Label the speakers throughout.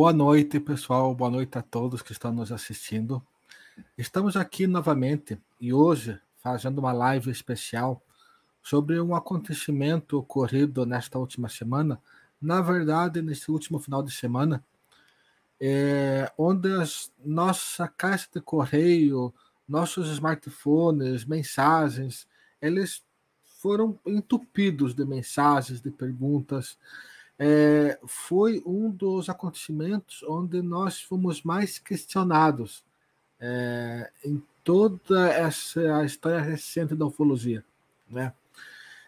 Speaker 1: Boa noite, pessoal. Boa noite a todos que estão nos assistindo. Estamos aqui novamente e hoje fazendo uma live especial sobre um acontecimento ocorrido nesta última semana. Na verdade, nesse último final de semana, é, onde as, nossa caixa de correio, nossos smartphones, mensagens, eles foram entupidos de mensagens, de perguntas. É, foi um dos acontecimentos onde nós fomos mais questionados é, em toda essa história recente da ufologia. Né?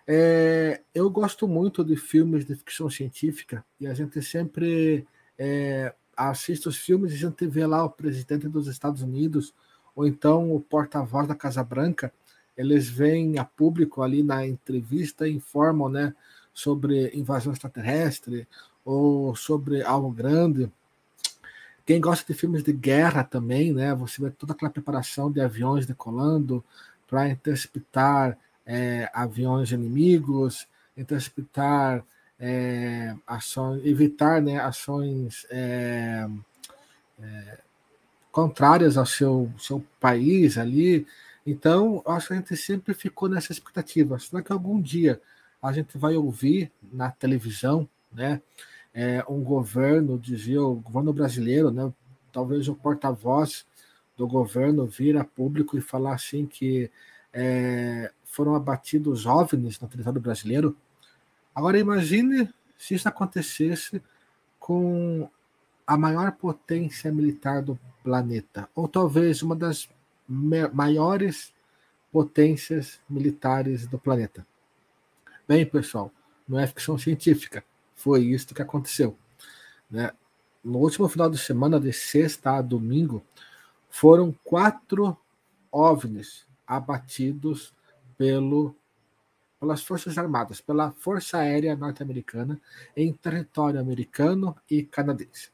Speaker 1: É, eu gosto muito de filmes de ficção científica e a gente sempre é, assiste os filmes e a gente vê lá o presidente dos Estados Unidos ou então o porta-voz da Casa Branca, eles vêm a público ali na entrevista e informam né, sobre invasão extraterrestre ou sobre algo grande. Quem gosta de filmes de guerra também, né? Você vê toda aquela preparação de aviões decolando para interceptar é, aviões inimigos, interceptar é, ações, evitar né, ações é, é, contrárias ao seu, seu país ali. Então, acho que a gente sempre ficou nessa expectativa. Será que algum dia a gente vai ouvir na televisão, né, é, um governo, dizia o governo brasileiro, né, talvez o porta-voz do governo vir a público e falar assim que é, foram abatidos jovens no território brasileiro. Agora imagine se isso acontecesse com a maior potência militar do planeta, ou talvez uma das maiores potências militares do planeta. Bem, pessoal, não é ficção científica, foi isso que aconteceu. Né? No último final de semana, de sexta a domingo, foram quatro OVNIs abatidos pelo, pelas Forças Armadas, pela Força Aérea Norte-Americana, em território americano e canadense.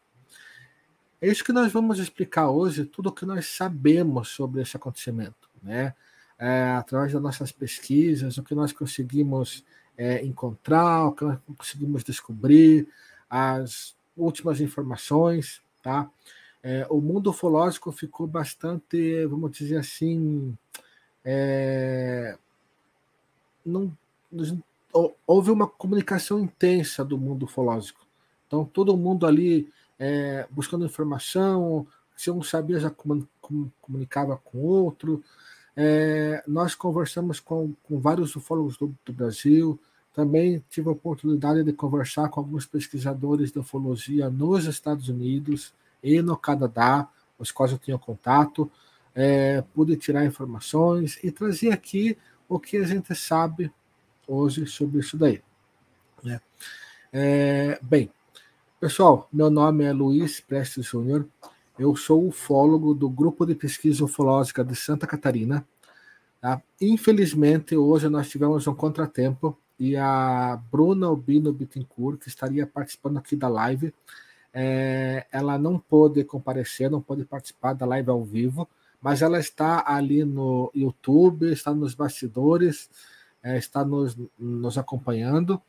Speaker 1: É isso que nós vamos explicar hoje, tudo o que nós sabemos sobre esse acontecimento, né? É, através das nossas pesquisas, o que nós conseguimos é, encontrar, o que nós conseguimos descobrir, as últimas informações, tá? É, o mundo ufológico ficou bastante, vamos dizer assim, é, não, houve uma comunicação intensa do mundo ufológico. Então, todo mundo ali é, buscando informação, se um sabia, já comunicava com outro. É, nós conversamos com, com vários ufólogos do, do, Brasil, também tive a oportunidade de conversar com alguns pesquisadores de ufologia nos Estados Unidos e no Canadá, os quais eu tinha contato, é, pude tirar informações e trazer aqui o que a gente sabe hoje sobre isso daí. Né? É, bem, pessoal, meu nome é Luiz Prestes Júnior, eu sou ufólogo do Grupo de Pesquisa Ufológica de Santa Catarina. Tá? Infelizmente, hoje nós tivemos um contratempo e a Bruna Albino Bittencourt, que estaria participando aqui da live, é, ela não pôde comparecer, não pôde participar da live ao vivo, mas ela está ali no YouTube, está nos bastidores, é, está nos, nos acompanhando,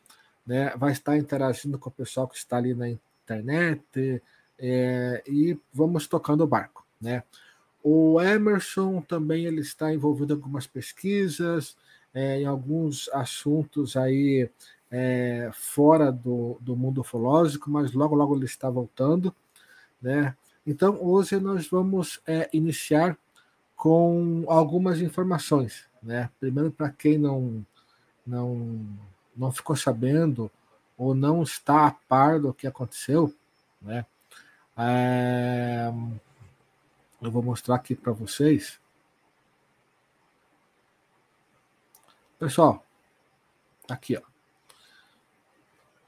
Speaker 1: né, vai estar interagindo com o pessoal que está ali na internet é, e vamos tocando o barco. Né. O Emerson também ele está envolvido em algumas pesquisas, é, em alguns assuntos aí é, fora do, do mundo ufológico, mas logo logo ele está voltando, né? Então hoje nós vamos é, iniciar com algumas informações, né? Primeiro para quem não não não ficou sabendo ou não está a par do que aconteceu, né? É, eu vou mostrar aqui para vocês. Pessoal, aqui ó.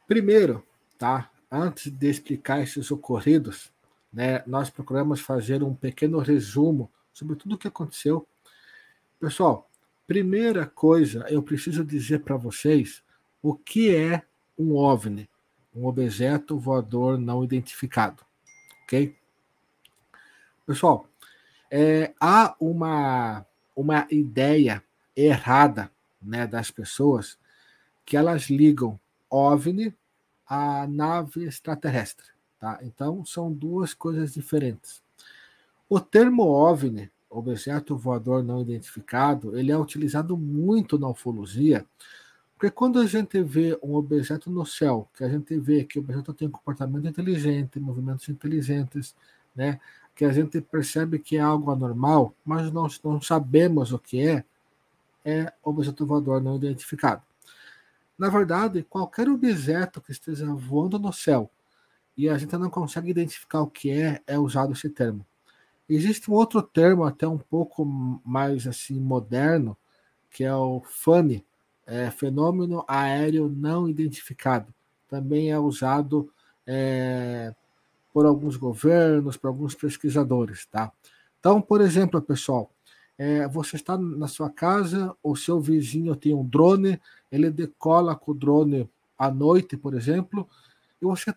Speaker 1: Primeiro, tá? Antes de explicar esses ocorridos, né, nós procuramos fazer um pequeno resumo sobre tudo o que aconteceu. Pessoal, primeira coisa, eu preciso dizer para vocês o que é um OVNI, um objeto voador não identificado, ok? Pessoal, é, há uma, uma ideia errada né, das pessoas que elas ligam OVNI à nave extraterrestre. Tá? Então, são duas coisas diferentes. O termo OVNI, objeto voador não identificado, ele é utilizado muito na ufologia, porque quando a gente vê um objeto no céu, que a gente vê que o objeto tem um comportamento inteligente, movimentos inteligentes, né, que a gente percebe que é algo anormal, mas nós não sabemos o que é, é objeto voador não identificado. Na verdade, qualquer objeto que esteja voando no céu e a gente não consegue identificar o que é, é usado esse termo. Existe um outro termo até um pouco mais assim moderno, que é o FANI, é, fenômeno aéreo não identificado. Também é usado é, por alguns governos, por alguns pesquisadores, tá? Então, por exemplo, pessoal, é, você está na sua casa, o seu vizinho tem um drone, ele decola com o drone à noite, por exemplo, e você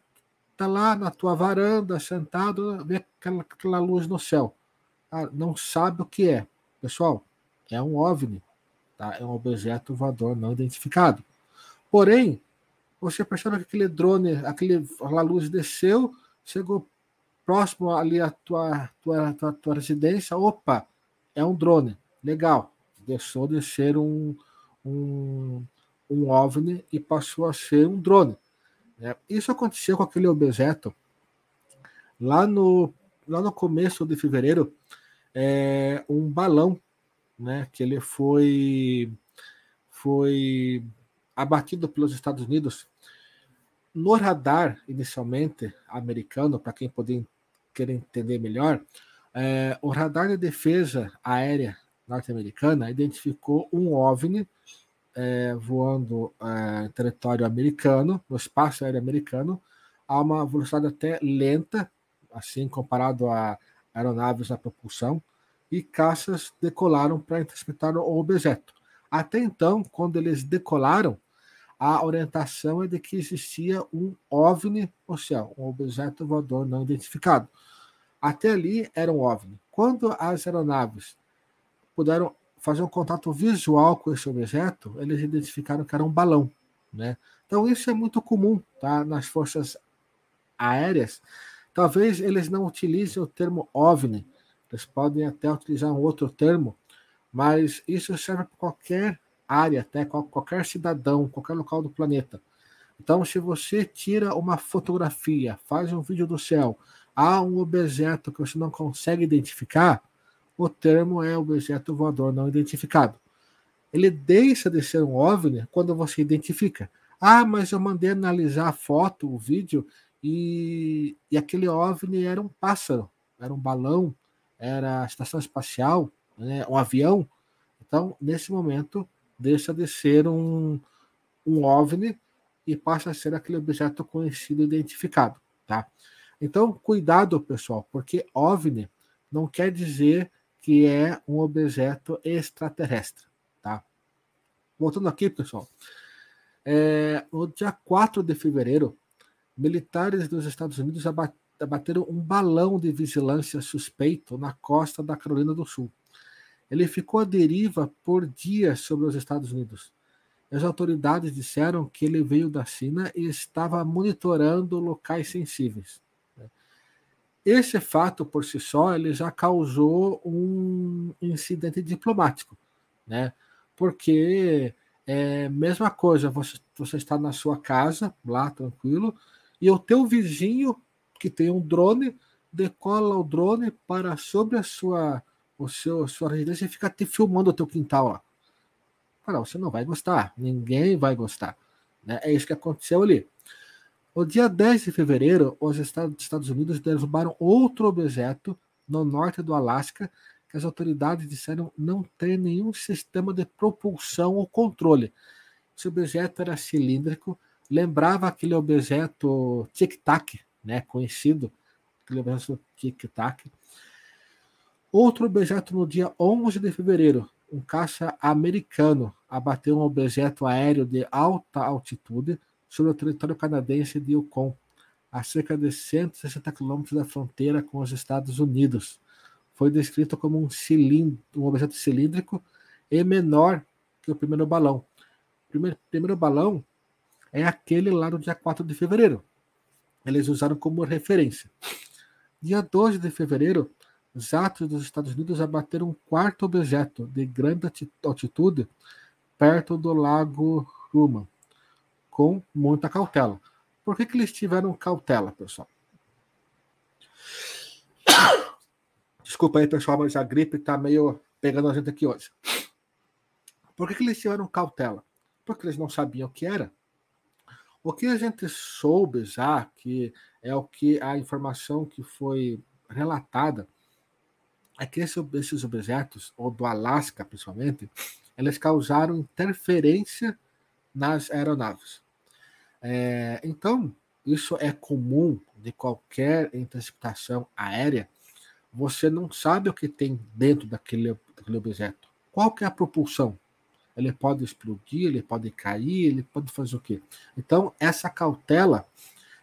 Speaker 1: está lá na tua varanda, sentado, vê aquela, aquela luz no céu. Ah, não sabe o que é. Pessoal, é um OVNI. Tá? É um objeto voador não identificado. Porém, você percebe que aquele drone, aquele, aquela luz desceu, chegou próximo ali à tua, tua, tua, tua residência, opa, é um drone. Legal. Deixou de ser um, um, um OVNI e passou a ser um drone. Né? Isso aconteceu com aquele objeto lá no, lá no começo de fevereiro, é, um balão, né, que ele foi, foi abatido pelos Estados Unidos. No radar inicialmente americano, para quem poder querer entender melhor, é, o radar de defesa aérea norte-americana identificou um OVNI é, voando é, em território americano, no espaço aéreo americano, a uma velocidade até lenta, assim comparado a aeronaves a propulsão, e caças decolaram para interceptar o objeto. Até então, quando eles decolaram, a orientação é de que existia um OVNI no céu, um objeto voador não identificado. Até ali era um OVNI. Quando as aeronaves puderam fazer um contato visual com esse objeto, eles identificaram que era um balão. Né? Então, isso é muito comum tá? nas forças aéreas. Talvez eles não utilizem o termo OVNI, eles podem até utilizar um outro termo, mas isso serve para qualquer área, até qualquer cidadão, qualquer local do planeta. Então, se você tira uma fotografia, faz um vídeo do céu, há um objeto que você não consegue identificar, o termo é objeto voador não identificado. Ele deixa de ser um OVNI quando você identifica. Ah, mas eu mandei analisar a foto, o vídeo, e, e aquele OVNI era um pássaro, era um balão, era a estação espacial, né, um avião. Então, nesse momento, deixa de ser um, um OVNI e passa a ser aquele objeto conhecido e identificado. Tá? Então, cuidado, pessoal, porque OVNI não quer dizer que é um objeto extraterrestre. Tá? Voltando aqui, pessoal. É, no dia 4 de fevereiro, militares dos Estados Unidos abateram um balão de vigilância suspeito na costa da Carolina do Sul. Ele ficou à deriva por dias sobre os Estados Unidos. As autoridades disseram que ele veio da China e estava monitorando locais sensíveis. Esse fato por si só ele já causou um incidente diplomático, né? Porque é mesma coisa, você, você está na sua casa, lá tranquilo, e o teu vizinho que tem um drone decola o drone para sobre a sua o seu sua residência e fica te filmando o teu quintal lá. Cara, você não vai gostar, ninguém vai gostar, né? É isso que aconteceu ali. No dia 10 de fevereiro, os Estados Unidos derrubaram outro objeto no norte do Alasca que as autoridades disseram não ter nenhum sistema de propulsão ou controle. Esse objeto era cilíndrico, lembrava aquele objeto tic-tac, né, conhecido, aquele objeto tic-tac. Outro objeto no dia 11 de fevereiro, um caça americano abateu um objeto aéreo de alta altitude sobre o território canadense de Yukon, a cerca de 160 quilômetros da fronteira com os Estados Unidos. Foi descrito como um, cilindro, um objeto cilíndrico e menor que o primeiro balão. O primeiro, primeiro balão é aquele lá do dia 4 de fevereiro. Eles usaram como referência. Dia 12 de fevereiro, os atos dos Estados Unidos abateram um quarto objeto de grande altitude perto do lago Ruman, com muita cautela. Por que, que eles tiveram cautela, pessoal? Desculpa aí, pessoal, mas a gripe está meio pegando a gente aqui hoje. Por que, que eles tiveram cautela? Porque eles não sabiam o que era. O que a gente soube já, que é o que a informação que foi relatada, é que esses objetos, ou do Alasca principalmente, eles causaram interferência nas aeronaves. É, então, isso é comum de qualquer interceptação aérea. Você não sabe o que tem dentro daquele, daquele objeto. Qual que é a propulsão? Ele pode explodir, ele pode cair, ele pode fazer o quê? Então, essa cautela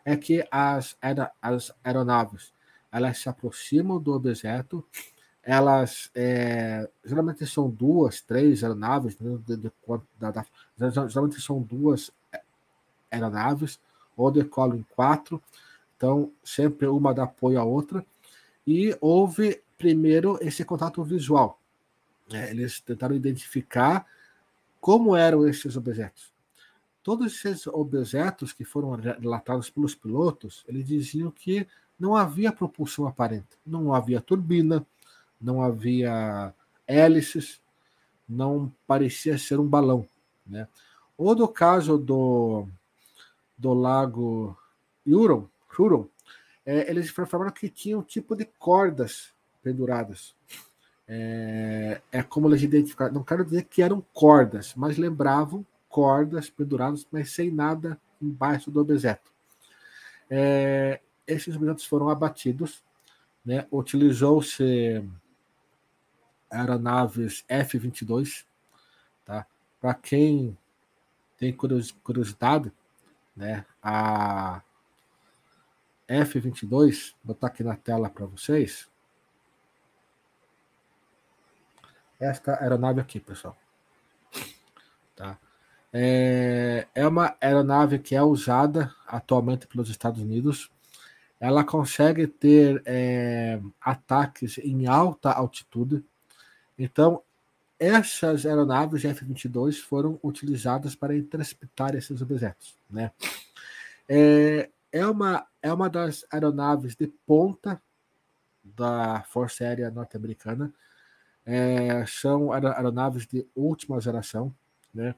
Speaker 1: é que as, as aeronaves elas se aproximam do objeto, elas é, geralmente são duas, três aeronaves, de, de, de, da, geralmente são duas aeronaves, ou decolam em quatro, então sempre uma dá apoio à outra, e houve primeiro esse contato visual. É, eles tentaram identificar como eram esses objetos. Todos esses objetos que foram relatados pelos pilotos, eles diziam que não havia propulsão aparente, não havia turbina, não havia hélices, não parecia ser um balão. Né? Ou no caso do, do lago Huron, Huron é, eles informaram que tinham um tipo de cordas penduradas. É, é como eles identificaram, não quero dizer que eram cordas, mas lembravam cordas penduradas, mas sem nada embaixo do objeto. É, esses objetos foram abatidos, né? utilizou-se aeronaves F-22, tá? Para quem tem curiosidade, né? A F-22, vou botar aqui na tela para vocês. Esta aeronave aqui, pessoal. Tá? É, é uma aeronave que é usada atualmente pelos Estados Unidos. Ela consegue ter é, ataques em alta altitude. Então, essas aeronaves F-22 foram utilizadas para interceptar esses objetos. Né? É, é, uma, é uma das aeronaves de ponta da Força Aérea Norte-Americana. É, são aeronaves de última geração. Né?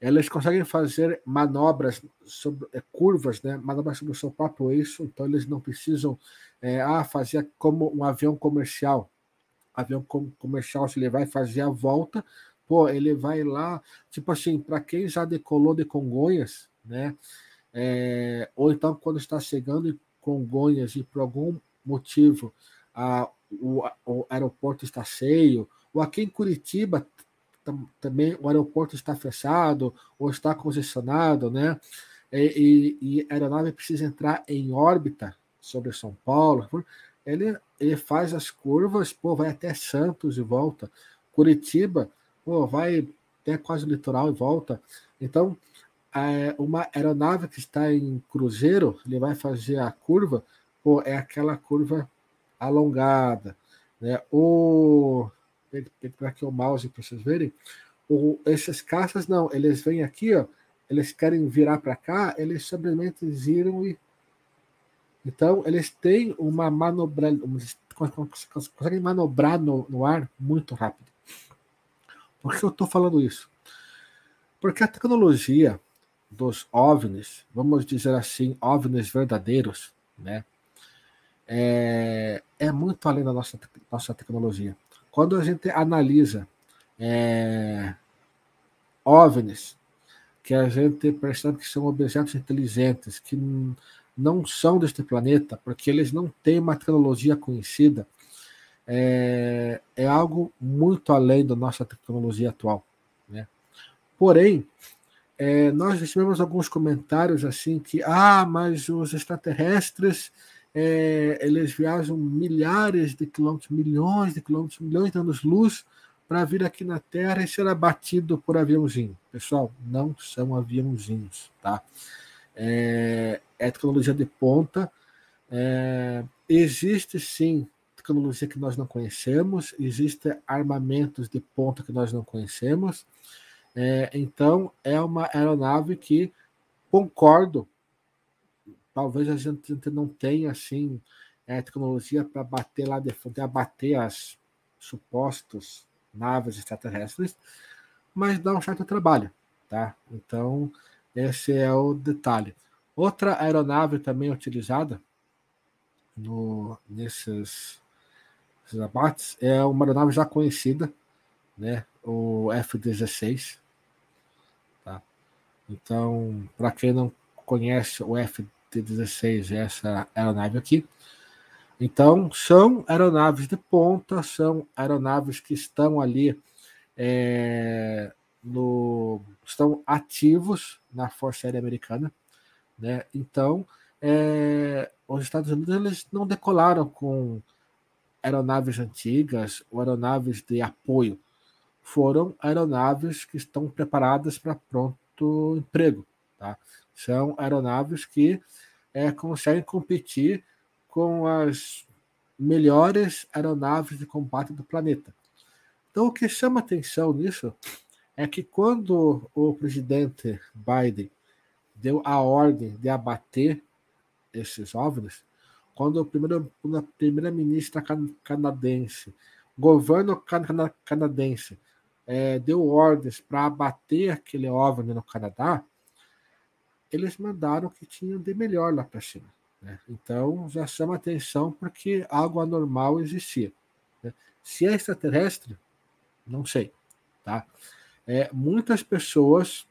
Speaker 1: Elas conseguem fazer manobras sobre é, curvas, né? manobras sobre o seu próprio eixo, então eles não precisam é, ah, fazer como um avião comercial. Avião comercial, se ele vai fazer a volta, pô, ele vai lá, tipo assim, para quem já decolou de Congonhas, né? É, ou então quando está chegando em Congonhas e por algum motivo a, o, o aeroporto está cheio, ou aqui em Curitiba também o aeroporto está fechado ou está congestionado, né? E, e, e, a aeronave precisa entrar em órbita sobre São Paulo. Ele, ele faz as curvas, pô, vai até Santos e volta. Curitiba, pô, vai até quase o litoral e volta. Então, é, uma aeronave que está em cruzeiro, ele vai fazer a curva, pô, é aquela curva alongada, né? Ou pegar aqui o mouse para vocês verem, o, esses caças não, eles vêm aqui, ó, eles querem virar para cá, eles simplesmente viram e então eles têm uma manobra, conseguem manobrar no, no ar muito rápido. Por que eu estou falando isso? Porque a tecnologia dos OVNIs, vamos dizer assim, OVNIs verdadeiros, né? É, é muito além da nossa, nossa tecnologia. Quando a gente analisa é, OVNIs, que a gente percebe que são objetos inteligentes, que não são deste planeta, porque eles não têm uma tecnologia conhecida, é, é algo muito além da nossa tecnologia atual. Né? Porém, é, nós recebemos alguns comentários assim que, ah, mas os extraterrestres é, eles viajam milhares de quilômetros, milhões de quilômetros, milhões de anos-luz para vir aqui na Terra e ser abatido por aviãozinho. Pessoal, não são aviãozinhos, tá? é, é tecnologia de ponta. É, existe sim tecnologia que nós não conhecemos, existem armamentos de ponta que nós não conhecemos. É, então, é uma aeronave que concordo. Talvez a gente não tenha assim é, tecnologia para bater lá de frente, abater as supostos naves extraterrestres, mas dá um certo trabalho, tá? Então, esse é o detalhe. Outra aeronave também utilizada no, nesses, nesses abates é uma aeronave já conhecida, né? O F-16. Tá? Então, para quem não conhece o F-16, essa aeronave aqui. Então, são aeronaves de ponta, são aeronaves que estão ali é, no, estão ativos na Força Aérea Americana. Né? Então, é, os Estados Unidos eles não decolaram com aeronaves antigas ou aeronaves de apoio. Foram aeronaves que estão preparadas para pronto emprego. Tá? São aeronaves que é, conseguem competir com as melhores aeronaves de combate do planeta. Então, o que chama atenção nisso é que quando o presidente Biden deu a ordem de abater esses OVNIs, quando o primeiro, a primeira-ministra canadense, governo canadense, é, deu ordens para abater aquele OVNI no Canadá, eles mandaram o que tinham de melhor lá para cima. Né? Então já chama atenção porque algo anormal existia. Né? Se é extraterrestre, não sei. Tá? É, muitas pessoas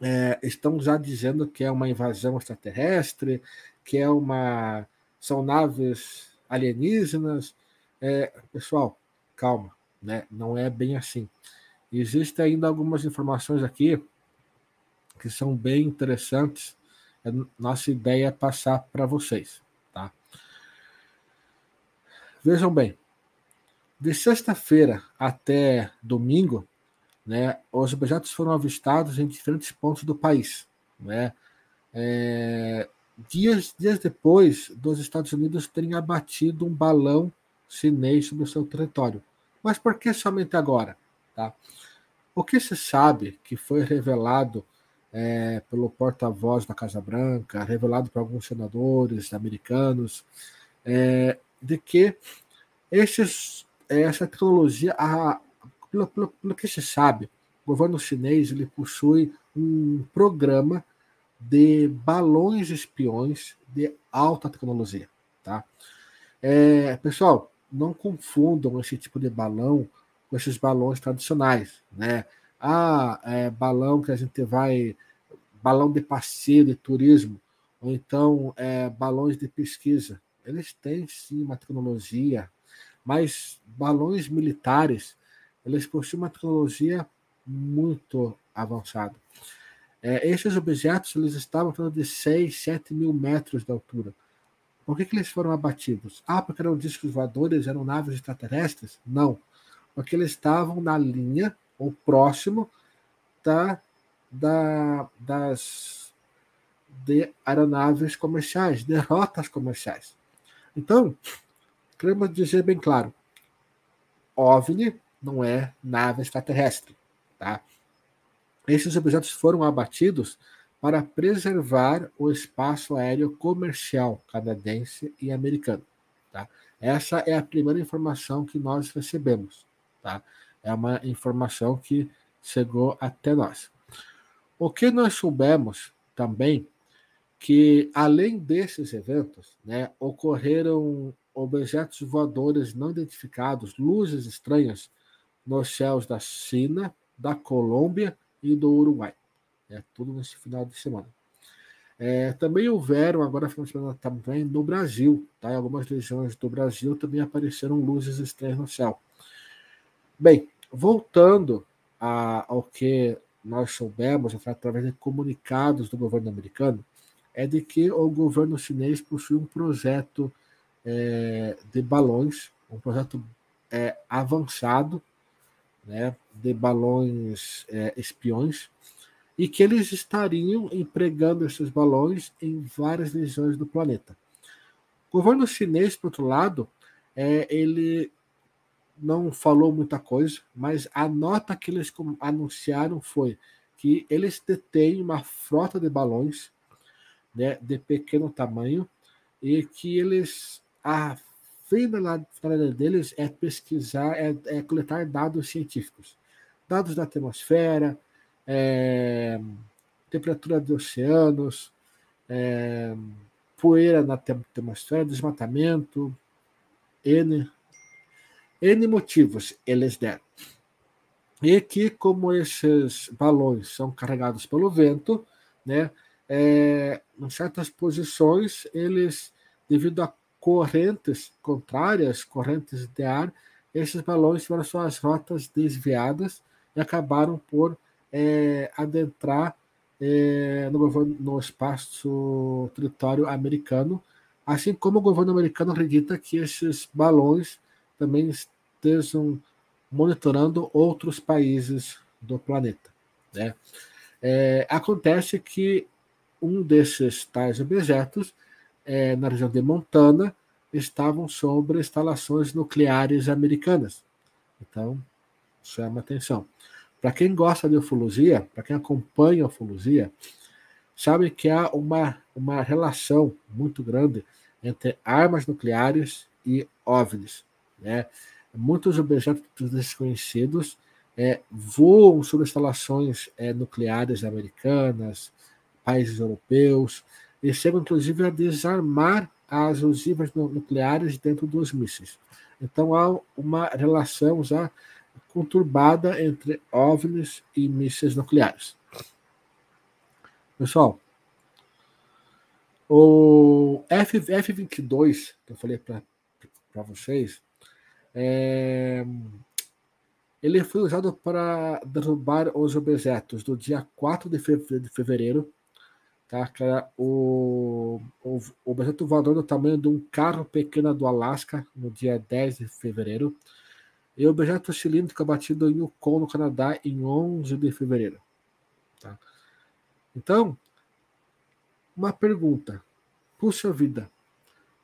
Speaker 1: é, estão já dizendo que é uma invasão extraterrestre, que é uma são naves alienígenas. É, pessoal, calma, né? Não é bem assim. Existem ainda algumas informações aqui que são bem interessantes. A nossa ideia é passar para vocês, tá? Vejam bem, de sexta-feira até domingo, né, os objetos foram avistados em diferentes pontos do país. Né? É, dias, dias depois dos Estados Unidos terem abatido um balão chinês sobre o seu território. Mas por que somente agora? Tá? O que se sabe que foi revelado é, pelo porta-voz da Casa Branca, revelado por alguns senadores americanos, é, de que esses, essa tecnologia, a, pelo, pelo, pelo que se sabe, o governo chinês ele possui um programa de balões espiões de alta tecnologia. Tá? É, pessoal, não confundam esse tipo de balão com esses balões tradicionais. Né? Ah, é, balão que a gente vai. balão de passeio, de turismo, ou então é, balões de pesquisa. Eles têm sim uma tecnologia, mas balões militares eles possuem uma tecnologia muito avançada. É, esses objetos eles estavam falando de 6, 7 mil metros de altura. Por que, que eles foram abatidos? Ah, porque eram discos voadores, eram naves extraterrestres? Não. Porque eles estavam na linha ou próximo da, da, das de aeronaves comerciais, de rotas comerciais. Então, queremos dizer bem claro: OVNI não é nave extraterrestre. Tá? Esses objetos foram abatidos para preservar o espaço aéreo comercial canadense e americano. Tá? Essa é a primeira informação que nós recebemos. Tá? É uma informação que chegou até nós. O que nós soubemos também que além desses eventos, né, ocorreram objetos voadores não identificados, luzes estranhas nos céus da China, da Colômbia e do Uruguai. É tudo nesse final de semana. É, também houveram, agora final de semana também, no Brasil, tá? em algumas regiões do Brasil também apareceram luzes estranhas no céu. Bem, voltando a, ao que nós soubemos através de comunicados do governo americano, é de que o governo chinês possui um projeto é, de balões, um projeto é, avançado né, de balões é, espiões, e que eles estariam empregando esses balões em várias regiões do planeta. O governo chinês, por outro lado, é, ele não falou muita coisa, mas a nota que eles anunciaram foi que eles detêm uma frota de balões né, de pequeno tamanho e que eles a finalidade deles é pesquisar, é, é coletar dados científicos, dados da atmosfera, é, temperatura dos oceanos, é, poeira na atmosfera, desmatamento, N, N motivos eles deram. E que, como esses balões são carregados pelo vento, né, é, em certas posições, eles, devido a correntes contrárias, correntes de ar, esses balões tiveram suas rotas desviadas e acabaram por é, adentrar é, no, no espaço território americano, assim como o governo americano acredita que esses balões também estejam monitorando outros países do planeta. Né? É, acontece que um desses tais objetos, é, na região de Montana, estavam sobre instalações nucleares americanas. Então, chama atenção. Para quem gosta de ufologia, para quem acompanha a ufologia, sabe que há uma, uma relação muito grande entre armas nucleares e OVNIs. Né? Muitos objetos desconhecidos é, voam sobre instalações é, nucleares americanas, países europeus, e chegam inclusive a desarmar as ogivas nucleares dentro dos mísseis. Então há uma relação já conturbada entre OVNIs e mísseis nucleares. Pessoal, o F, F-22, que eu falei para vocês, é, ele foi usado para derrubar os objetos do dia 4 de fevereiro, tá? que era o, o, o objeto voador do tamanho de um carro pequeno do Alasca, no dia 10 de fevereiro, e o objeto cilíndrico abatido em Yukon, no Canadá, em 11 de fevereiro. Tá? Então, uma pergunta. Puxa vida,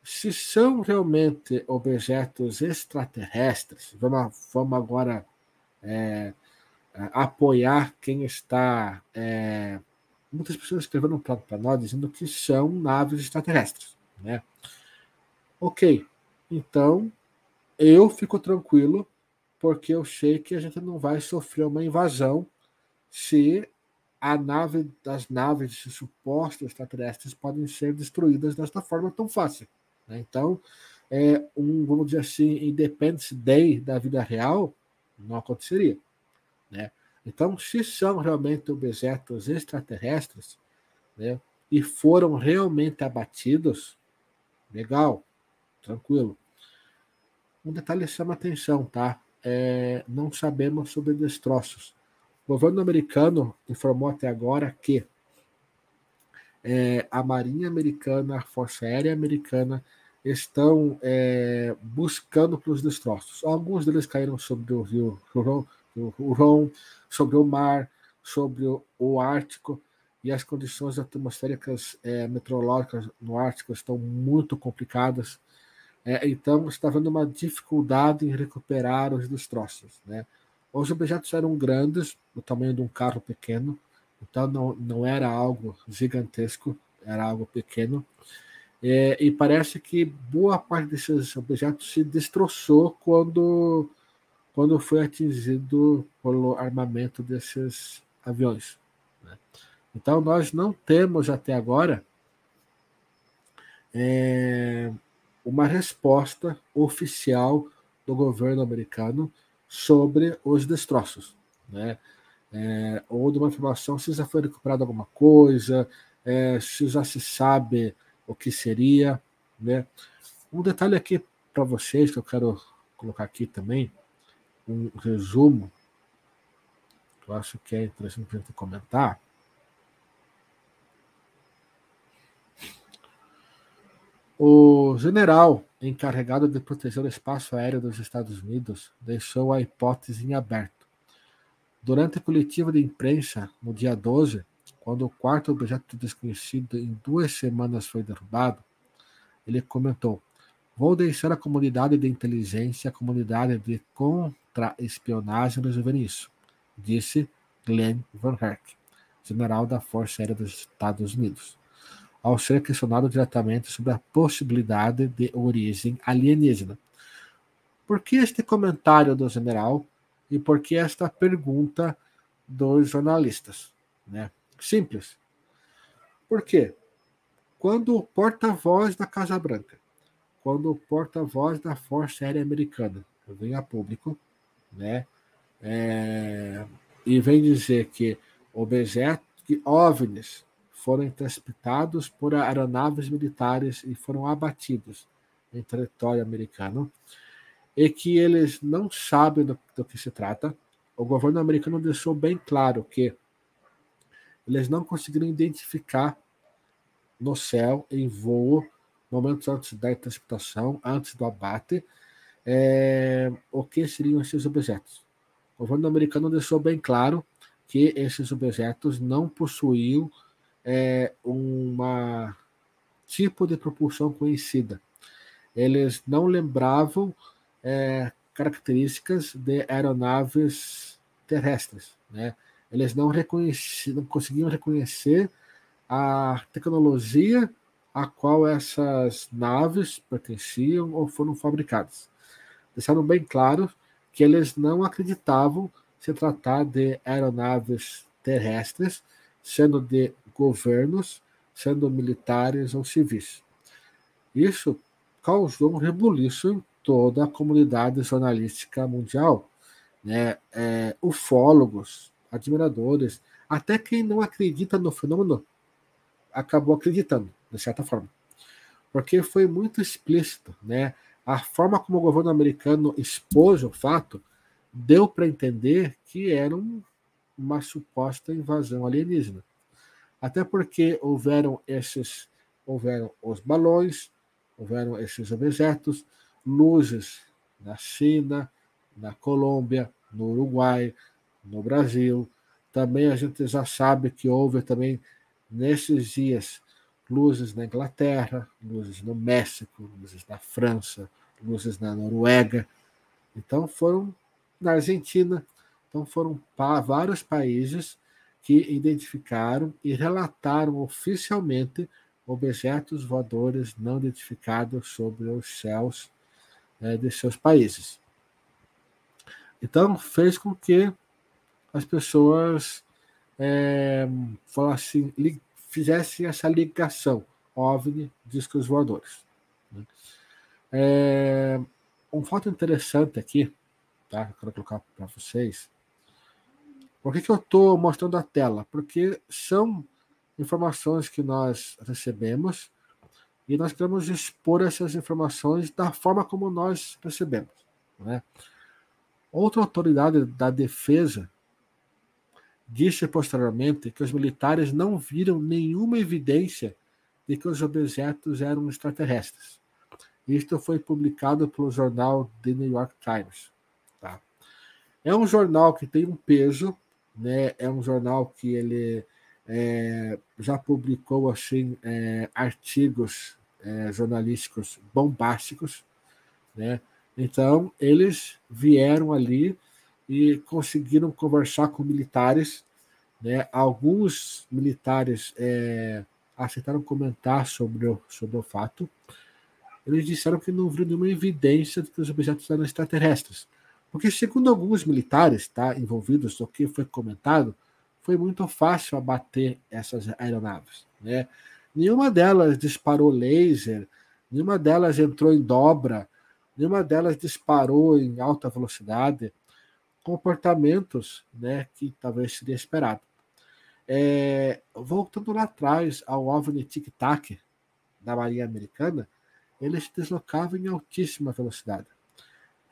Speaker 1: se são realmente objetos extraterrestres, vamos, vamos agora é, apoiar quem está. É, muitas pessoas escrevendo para nós dizendo que são naves extraterrestres. Né? Ok, então eu fico tranquilo porque eu sei que a gente não vai sofrer uma invasão se a nave das naves supostas extraterrestres podem ser destruídas desta forma tão fácil. Né? Então, é um, vamos dizer assim, Independence Day da vida real não aconteceria. Né? Então, se são realmente objetos extraterrestres né, e foram realmente abatidos, legal, tranquilo. Um detalhe chama atenção, tá? é, não sabemos sobre destroços. O governo americano informou até agora que é, a Marinha Americana, a Força Aérea Americana estão é, buscando pelos destroços. Alguns deles caíram sobre o rio Huron, sobre o mar, sobre o, o Ártico, e as condições atmosféricas é, meteorológicas no Ártico estão muito complicadas. É, então, está havendo uma dificuldade em recuperar os destroços. Né? Os objetos eram grandes, do tamanho de um carro pequeno, então não, não era algo gigantesco, era algo pequeno. É, e parece que boa parte desses objetos se destroçou quando, quando foi atingido pelo armamento desses aviões. Né? Então, nós não temos até agora é, uma resposta oficial do governo americano sobre os destroços, né? É, ou de uma informação se já foi recuperada alguma coisa, é, se já se sabe o que seria, né? Um detalhe aqui para vocês que eu quero colocar aqui também, um resumo, que eu acho que é interessante para gente comentar. O general encarregado de proteger o espaço aéreo dos Estados Unidos deixou a hipótese em aberto. Durante a coletiva de imprensa, no dia 12, quando o quarto objeto desconhecido em duas semanas foi derrubado, ele comentou: Vou deixar a comunidade de inteligência, a comunidade de contra-espionagem resolver isso, disse Glenn Van Herk, general da Força Aérea dos Estados Unidos, ao ser questionado diretamente sobre a possibilidade de origem alienígena. Por que este comentário do general e por que esta pergunta dos jornalistas? Né? Simples. Por quê? Quando o porta-voz da Casa Branca, quando o porta-voz da Força Aérea Americana vem a público, né, é, e vem dizer que objetos, que OVNIs foram interceptados por aeronaves militares e foram abatidos em território americano, e que eles não sabem do, do que se trata. O governo americano deixou bem claro que eles não conseguiram identificar no céu, em voo, momentos antes da interceptação, antes do abate, é, o que seriam esses objetos. O governo americano deixou bem claro que esses objetos não possuíam é, uma tipo de propulsão conhecida. Eles não lembravam é, características de aeronaves terrestres. Né? Eles não, não conseguiam reconhecer a tecnologia a qual essas naves pertenciam ou foram fabricadas. Deixaram bem claro que eles não acreditavam se tratar de aeronaves terrestres, sendo de governos, sendo militares ou civis. Isso causou um rebuliço em toda a comunidade jornalística mundial, né? É, ufólogos, admiradores, até quem não acredita no fenômeno acabou acreditando, de certa forma, porque foi muito explícito, né? A forma como o governo americano expôs o fato deu para entender que era um, uma suposta invasão alienígena. Até porque houveram esses, houveram os balões, houveram esses objetos, luzes na China, na Colômbia, no Uruguai, no Brasil. Também a gente já sabe que houve também nesses dias luzes na Inglaterra, luzes no México, luzes na França, luzes na Noruega. Então foram na Argentina, então foram vários países que identificaram e relataram oficialmente objetos voadores não identificados sobre os céus é, de seus países. Então, fez com que as pessoas é, falassem, fizessem essa ligação OVNI, discos voadores. Né? É, um fato interessante aqui, tá? Eu quero colocar para vocês. Por que, que eu estou mostrando a tela? Porque são informações que nós recebemos e nós queremos expor essas informações da forma como nós recebemos. Né? Outra autoridade da defesa disse posteriormente que os militares não viram nenhuma evidência de que os objetos eram extraterrestres. Isto foi publicado pelo jornal The New York Times. Tá? É um jornal que tem um peso, né? é um jornal que ele é, já publicou assim é, artigos é, jornalísticos bombásticos, né? Então eles vieram ali e conseguiram conversar com militares, né? Alguns militares é, aceitaram comentar sobre o, sobre o fato. Eles disseram que não viram nenhuma evidência de que os objetos eram extraterrestres, porque segundo alguns militares, tá, envolvidos no que foi comentado, foi muito fácil abater essas aeronaves. Né? Nenhuma delas disparou laser, nenhuma delas entrou em dobra, nenhuma delas disparou em alta velocidade, comportamentos né, que talvez seria esperado. É, voltando lá atrás ao OVNI Tic Tac da Marinha Americana, ele se deslocava em altíssima velocidade.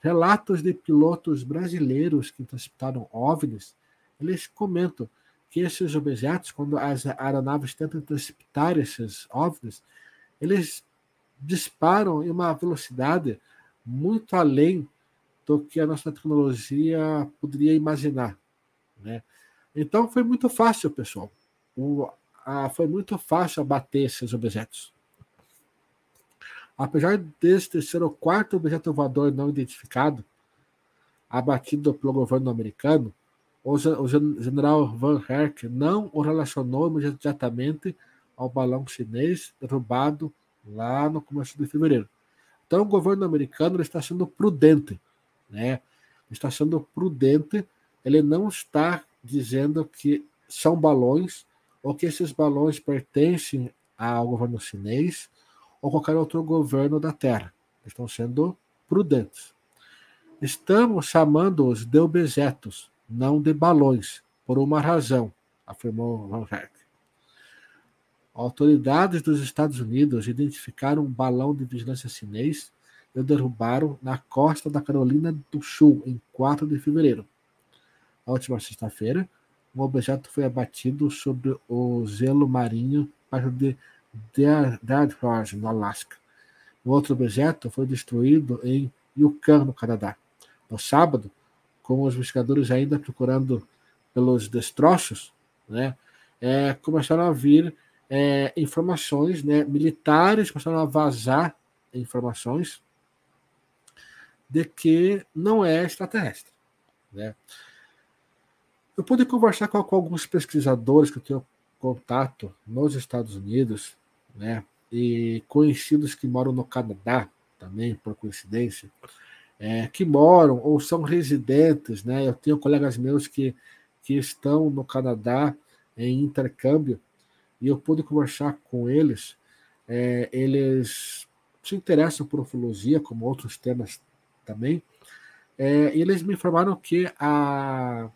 Speaker 1: Relatos de pilotos brasileiros que interceptaram OVNIs, eles comentam que esses objetos, quando as aeronaves tentam interceptar esses OVNIs, eles disparam em uma velocidade muito além do que a nossa tecnologia poderia imaginar. Né? Então foi muito fácil, pessoal. O, a, foi muito fácil abater esses objetos. Apesar deste ser o quarto objeto voador não identificado, abatido pelo governo americano, o, o general Van Herk não o relacionou imediatamente ao balão chinês derrubado lá no começo de fevereiro. Então, o governo americano está sendo prudente, né? Está sendo prudente. Ele não está dizendo que são balões ou que esses balões pertencem ao governo chinês ou qualquer outro governo da Terra. Estão sendo prudentes. Estamos chamando-os de objetos, não de balões, por uma razão, afirmou Van Herk. Autoridades dos Estados Unidos identificaram um balão de vigilância chinês o derrubaram na costa da Carolina do Sul em 4 de fevereiro. Na última sexta-feira, um objeto foi abatido sobre o gelo marinho perto de Dead Horse, no Alasca. Um outro objeto foi destruído em Yukon, no Canadá. No sábado, com os investigadores ainda procurando pelos destroços, né, é, começaram a vir é, informações, né, militares começaram a vazar informações de que não é extraterrestre. Né? Eu pude conversar com, com, alguns pesquisadores que eu tenho contato nos Estados Unidos, né, e conhecidos que moram no Canadá também, por coincidência, é, que moram ou são residentes, né? Eu tenho colegas meus que, que estão no Canadá em intercâmbio e eu pude conversar com eles. É, eles se interessam por ufologia, como outros temas também. É, eles me informaram que a,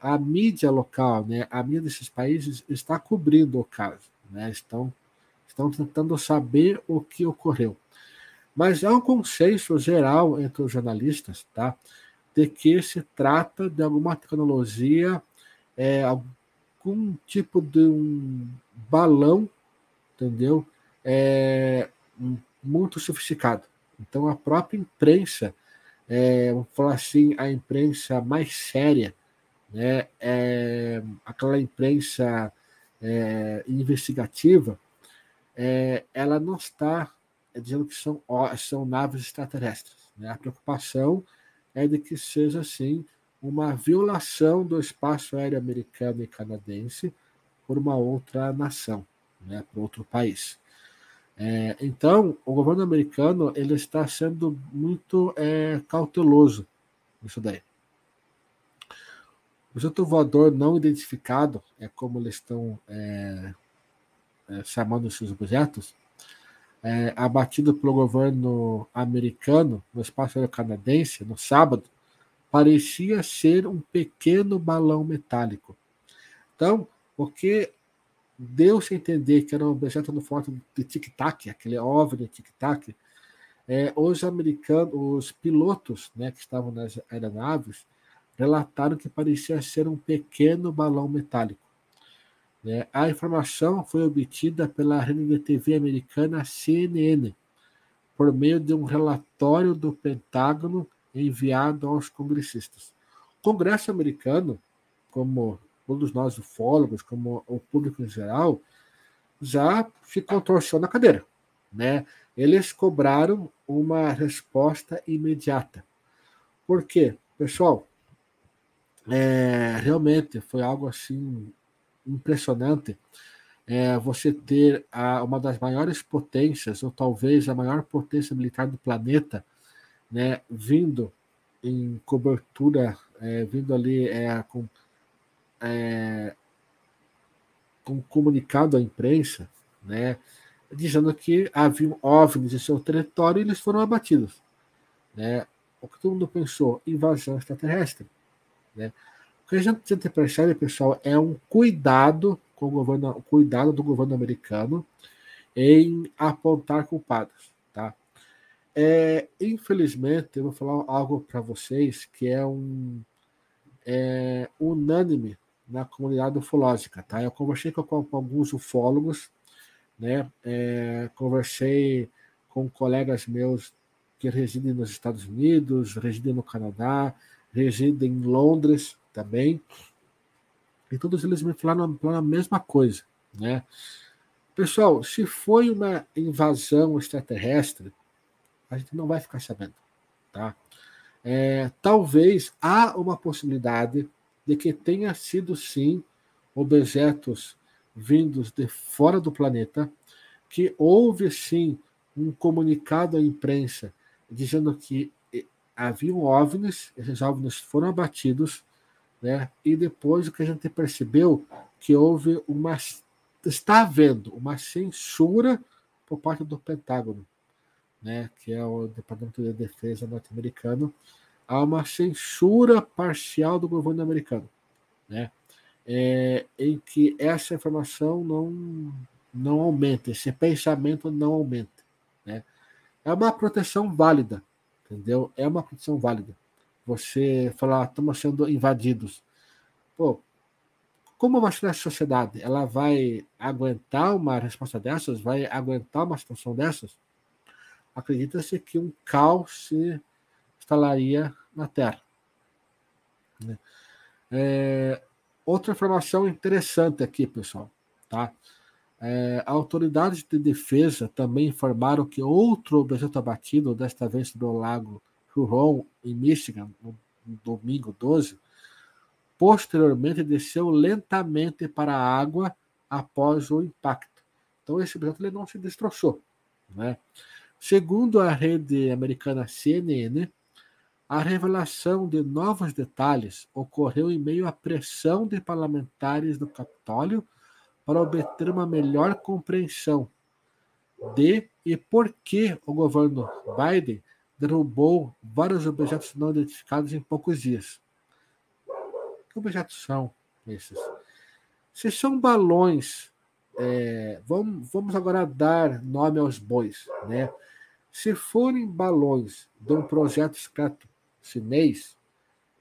Speaker 1: a mídia local, né, a mídia desses países está cobrindo o caso, né? Estão estão tentando saber o que ocorreu. Mas há um consenso geral entre os jornalistas, tá? De que se trata de alguma tecnologia, é, algum tipo de um balão, entendeu? É, muito sofisticado. Então a própria imprensa, é, vamos falar assim, a imprensa mais séria, né? É, aquela imprensa é, investigativa, é, ela não está dizendo que são, são naves extraterrestres. Né? A preocupação é de que seja, assim, uma violação do espaço aéreo americano e canadense por uma outra nação, né? por outro país. É, então, o governo americano ele está sendo muito é, cauteloso nisso daí. O objeto voador não identificado, é como eles estão é, é chamando esses objetos, é, abatido pelo governo americano no espaço aéreo canadense no sábado, parecia ser um pequeno balão metálico. Então, o que deu-se a entender que era um objeto no formato de tic-tac, aquele OVNI tic-tac, é, os americanos, os pilotos né, que estavam nas aeronaves, relataram que parecia ser um pequeno balão metálico. Né? A informação foi obtida pela rede de TV americana CNN, por meio de um relatório do Pentágono enviado aos congressistas. O Congresso americano, como todos nós ufólogos, como o público em geral, já se contorceu na cadeira. Né? Eles cobraram uma resposta imediata. Por quê? Pessoal, é, realmente foi algo assim impressionante é você ter a, uma das maiores potências, ou talvez a maior potência militar do planeta, né, vindo em cobertura, é, vindo ali é, com, é, com comunicado à imprensa, né, dizendo que haviam OVNIs em seu território e eles foram abatidos. Né? O que todo mundo pensou? Invasão extraterrestre. Né? que a gente percebe, pessoal, é um cuidado com o governo, cuidado do governo americano em apontar culpados, tá? É, infelizmente, eu vou falar algo para vocês que é um é, unânime na comunidade ufológica, tá? Eu conversei com, com alguns ufólogos, né? É, conversei com colegas meus que residem nos Estados Unidos, residem no Canadá, residem em Londres, também. E todos eles me falaram, falaram a mesma coisa. Né? Pessoal, se foi uma invasão extraterrestre, a gente não vai ficar sabendo. Tá? É, talvez há uma possibilidade de que tenha sido sim objetos vindos de fora do planeta, que houve sim um comunicado à imprensa dizendo que haviam OVNIs, esses OVNIs foram abatidos, né? E depois o que a gente percebeu que houve uma está havendo uma censura por parte do Pentágono, né? Que é o Departamento de Defesa norte-americano, há uma censura parcial do governo americano, né? É, em que essa informação não não aumenta, esse pensamento não aumenta, né? É uma proteção válida, entendeu? É uma proteção válida. Você falar, estamos sendo invadidos. Pô, como vai ser a sociedade? Ela vai aguentar uma resposta dessas? Vai aguentar uma situação dessas? Acredita-se que um caos se instalaria na Terra. Né? É, outra informação interessante aqui, pessoal, tá? É, autoridades de defesa também informaram que outro objeto abatido, desta vez no lago Huron, em Michigan, no, domingo 12, posteriormente desceu lentamente para a água após o impacto. Então, esse objeto ele não se destroçou. Né? Segundo a rede americana CNN, a revelação de novos detalhes ocorreu em meio à pressão de parlamentares do Capitólio para obter uma melhor compreensão de e por que o governo Biden derrubou vários objetos não identificados em poucos dias. Que objetos são esses? Se são balões, é, vamos, vamos agora dar nome aos bois, né? Se forem balões de um projeto secreto chinês,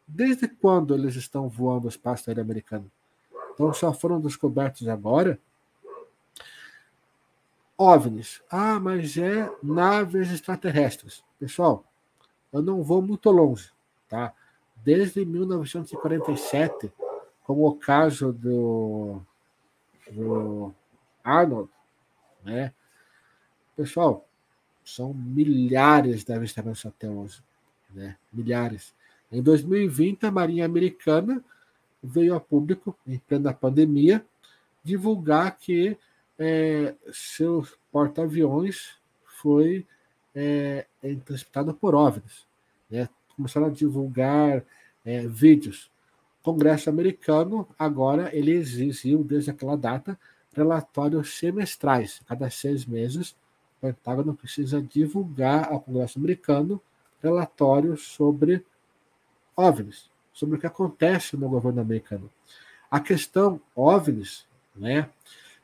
Speaker 1: desde quando eles estão voando o espaço aéreo americano? Então só foram descobertos agora. OVNIs. Ah, mas é naves extraterrestres. Pessoal, eu não vou muito longe, tá? Desde 1947, como o caso do, do Arnold, né? Pessoal, são milhares de avistamentos até hoje, né? Milhares. Em 2020, a Marinha Americana veio a público, em plena pandemia, divulgar que é, porta-aviões foi é, interceptado por OVNIs. Né? Começaram a divulgar é, vídeos. O Congresso americano, agora, ele exigiu, desde aquela data, relatórios semestrais. Cada seis meses, o Pentágono precisa divulgar ao Congresso americano relatórios sobre OVNIs sobre o que acontece no governo americano. A questão OVNIs, né,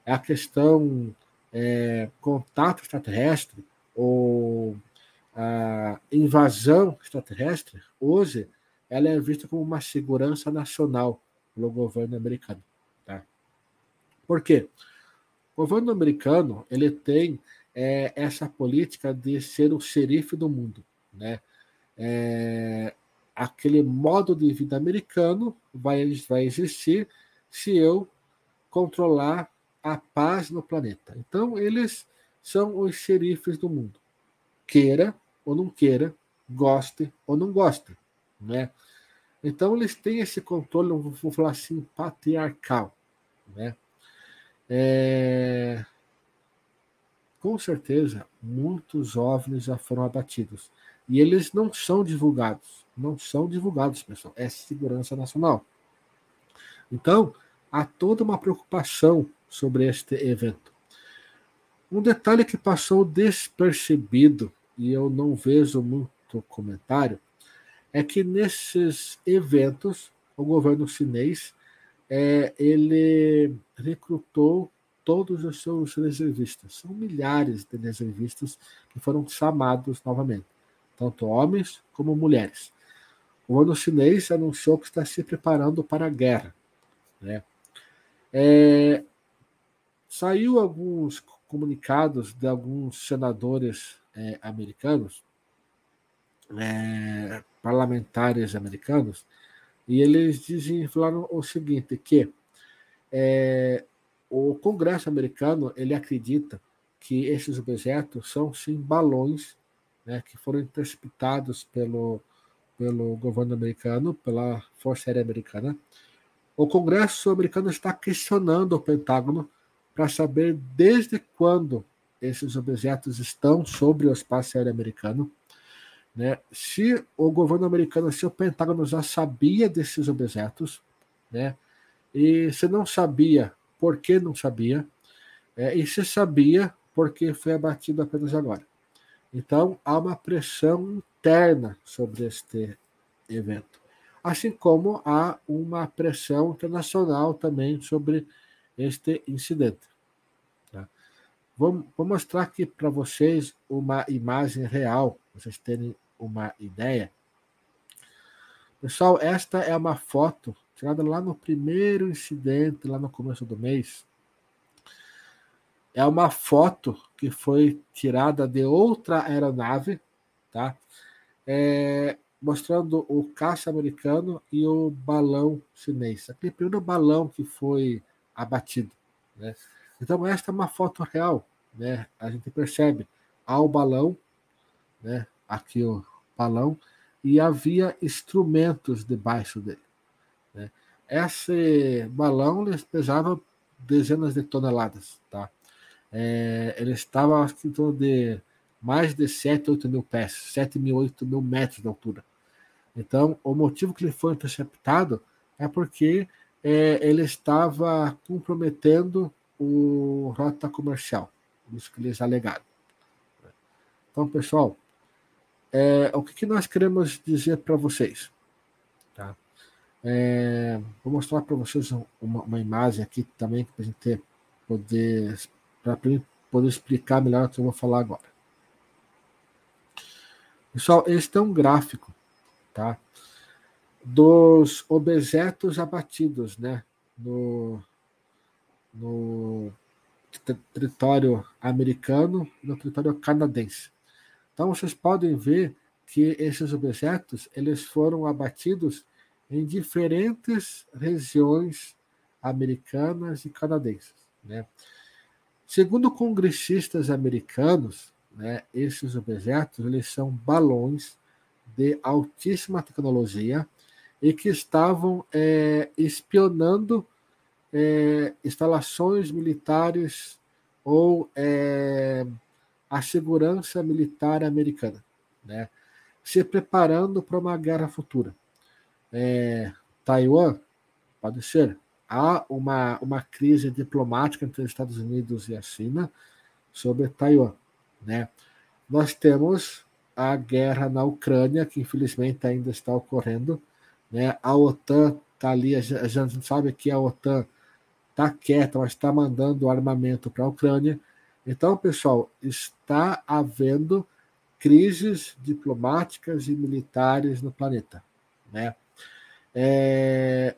Speaker 1: é a questão é, contato extraterrestre ou a invasão extraterrestre, hoje, ela é vista como uma segurança nacional pelo governo americano. Tá? Por quê? O governo americano ele tem é, essa política de ser o xerife do mundo. Né? É, aquele modo de vida americano vai, vai existir se eu controlar a paz no planeta. Então, eles são os xerifes do mundo. Queira ou não queira, goste ou não goste. Né? Então, eles têm esse controle, vou falar assim, patriarcal. Né? É... Com certeza, muitos jovens já foram abatidos. E eles não são divulgados. Não são divulgados, pessoal. É segurança nacional. Então, há toda uma preocupação sobre este evento. Um detalhe que passou despercebido, e eu não vejo muito comentário, é que nesses eventos, o governo chinês é, ele recrutou todos os seus reservistas. São milhares de reservistas que foram chamados novamente tanto homens como mulheres. O governo chinês anunciou que está se preparando para a guerra. Né? É, saiu alguns comunicados de alguns senadores é, americanos, é, parlamentares americanos, e eles dizem, falaram o seguinte, que é, o Congresso americano ele acredita que esses objetos são sim balões né, que foram interceptados pelo, pelo governo americano, pela Força Aérea Americana. O Congresso americano está questionando o Pentágono para saber desde quando esses objetos estão sobre o espaço aéreo americano. Né? Se o governo americano, se o Pentágono já sabia desses objetos, né? e se não sabia, por que não sabia, é, e se sabia, porque foi abatido apenas agora. Então, há uma pressão interna sobre este evento. Assim como há uma pressão internacional também sobre este incidente. Tá? Vou, vou mostrar aqui para vocês uma imagem real, para vocês terem uma ideia. Pessoal, esta é uma foto tirada lá no primeiro incidente, lá no começo do mês. É uma foto que foi tirada de outra aeronave, tá? É, mostrando o caça americano e o balão chinês. Aquele primeiro balão que foi abatido, né? Então esta é uma foto real, né? A gente percebe há o balão, né? Aqui o balão e havia instrumentos debaixo dele. Né? Esse balão pesava dezenas de toneladas, tá? É, ele estava em torno de mais de 7, 8 mil pés, 7 mil, 8 mil metros de altura. Então, o motivo que ele foi interceptado é porque é, ele estava comprometendo o rota comercial, isso que eles alegaram. Então, pessoal, é, o que, que, nós queremos dizer para vocês? Tá? É, vou mostrar para vocês uma, uma, imagem aqui também para a gente poder para poder explicar melhor o que eu vou falar agora. Pessoal, este é um gráfico, tá? Dos objetos abatidos, né? No, no território americano e no território canadense. Então vocês podem ver que esses objetos eles foram abatidos em diferentes regiões americanas e canadenses, né? Segundo congressistas americanos, né, esses objetos eles são balões de altíssima tecnologia e que estavam é, espionando é, instalações militares ou é, a segurança militar americana, né? se preparando para uma guerra futura. É, Taiwan, pode ser, há uma, uma crise diplomática entre os Estados Unidos e a China sobre Taiwan. Né? Nós temos a guerra na Ucrânia, que infelizmente ainda está ocorrendo. Né? A OTAN está ali, a gente sabe que a OTAN está quieta, mas está mandando armamento para a Ucrânia. Então, pessoal, está havendo crises diplomáticas e militares no planeta. Né? É,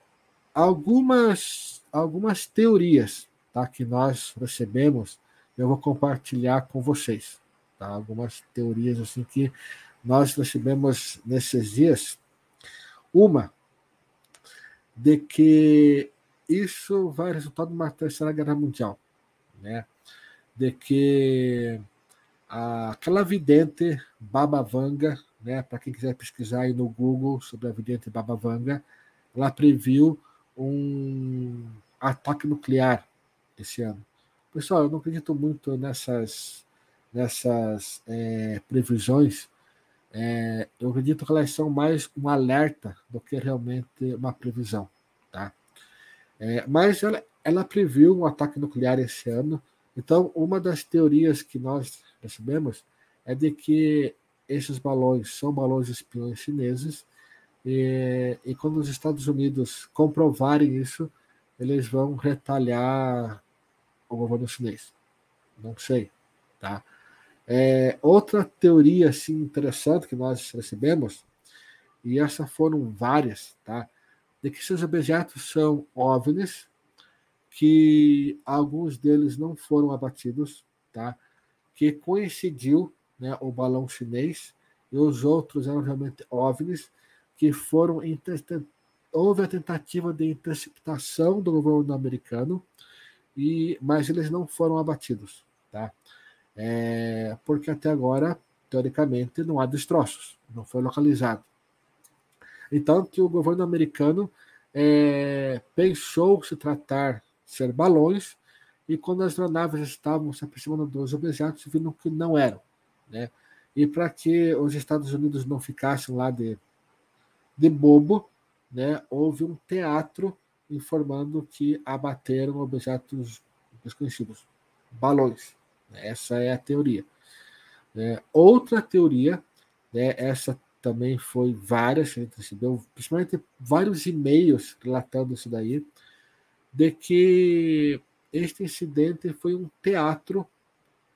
Speaker 1: algumas, algumas teorias tá, que nós recebemos, eu vou compartilhar com vocês. Tá? Algumas teorias assim que nós recebemos nesses dias. Uma, de que isso vai resultar de uma terceira guerra mundial, né? De que aquela vidente Baba Vanga, né? Para quem quiser pesquisar aí no Google sobre a vidente Baba Vanga, ela previu um ataque nuclear esse ano. Pessoal, eu não acredito muito nessas, nessas é, previsões. É, eu acredito que elas são mais um alerta do que realmente uma previsão. Tá? É, mas ela, ela previu um ataque nuclear esse ano. Então, uma das teorias que nós recebemos é de que esses balões são balões espiões chineses e, e quando os Estados Unidos comprovarem isso, eles vão retalhar o governo chinês. Não sei, tá? É, outra teoria assim, interessante que nós recebemos, e essas foram várias, tá? De que esses objetos são OVNIs, que alguns deles não foram abatidos, tá? Que coincidiu, né, o balão chinês, e os outros eram realmente OVNIs, que foram houve a tentativa de interceptação do governo americano, e mas eles não foram abatidos, tá? É, porque até agora, teoricamente, não há destroços, não foi localizado. Então, que o governo americano é, pensou se tratar ser balões, e quando as aeronaves estavam se aproximando dos objetos, viram que não eram. Né? E para que os Estados Unidos não ficassem lá de, de bobo, né, houve um teatro informando que abateram objetos desconhecidos, balões. Essa é a teoria. É, outra teoria, né, essa também foi várias, a gente recebeu principalmente vários e-mails relatando isso daí, de que este incidente foi um teatro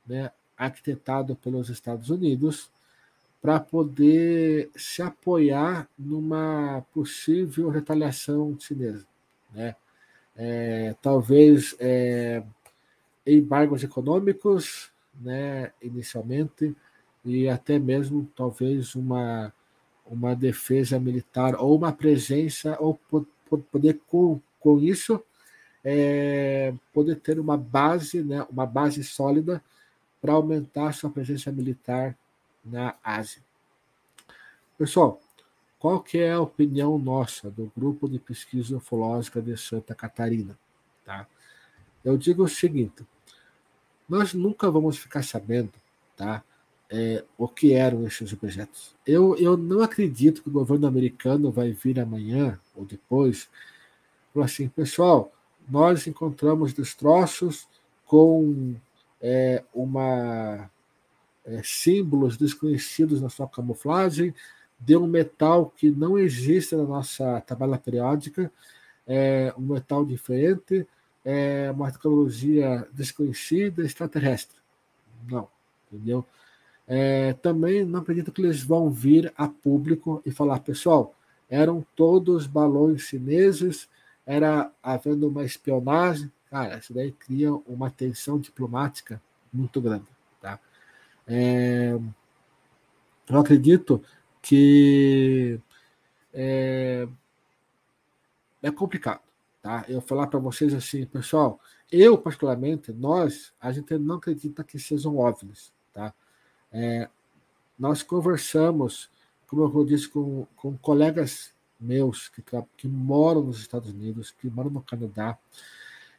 Speaker 1: né, arquitetado pelos Estados Unidos para poder se apoiar numa possível retaliação chinesa. Né? É, talvez é, embargos econômicos, né, inicialmente, e até mesmo talvez uma, uma defesa militar ou uma presença, ou poder com, com isso é, poder ter uma base, né, uma base sólida para aumentar sua presença militar na Ásia. Pessoal, qual que é a opinião nossa do grupo de pesquisa ufológica de Santa Catarina? Tá? Eu digo o seguinte: nós nunca vamos ficar sabendo, tá? É, o que eram esses objetos. Eu, eu não acredito que o governo americano vai vir amanhã ou depois falar assim, pessoal, nós encontramos destroços com é, uma é, símbolos desconhecidos na sua camuflagem, de um metal que não existe na nossa tabela periódica, é, um metal diferente, é, uma tecnologia desconhecida, extraterrestre. Não, entendeu? É, também não acredito que eles vão vir a público e falar, pessoal, eram todos balões chineses era havendo uma espionagem, cara, isso daí cria uma tensão diplomática muito grande. É, eu acredito que é, é complicado. Tá? Eu falar para vocês assim, pessoal, eu particularmente, nós, a gente não acredita que sejam óbvios. Tá? É, nós conversamos, como eu disse, com, com colegas meus que, que moram nos Estados Unidos, que moram no Canadá.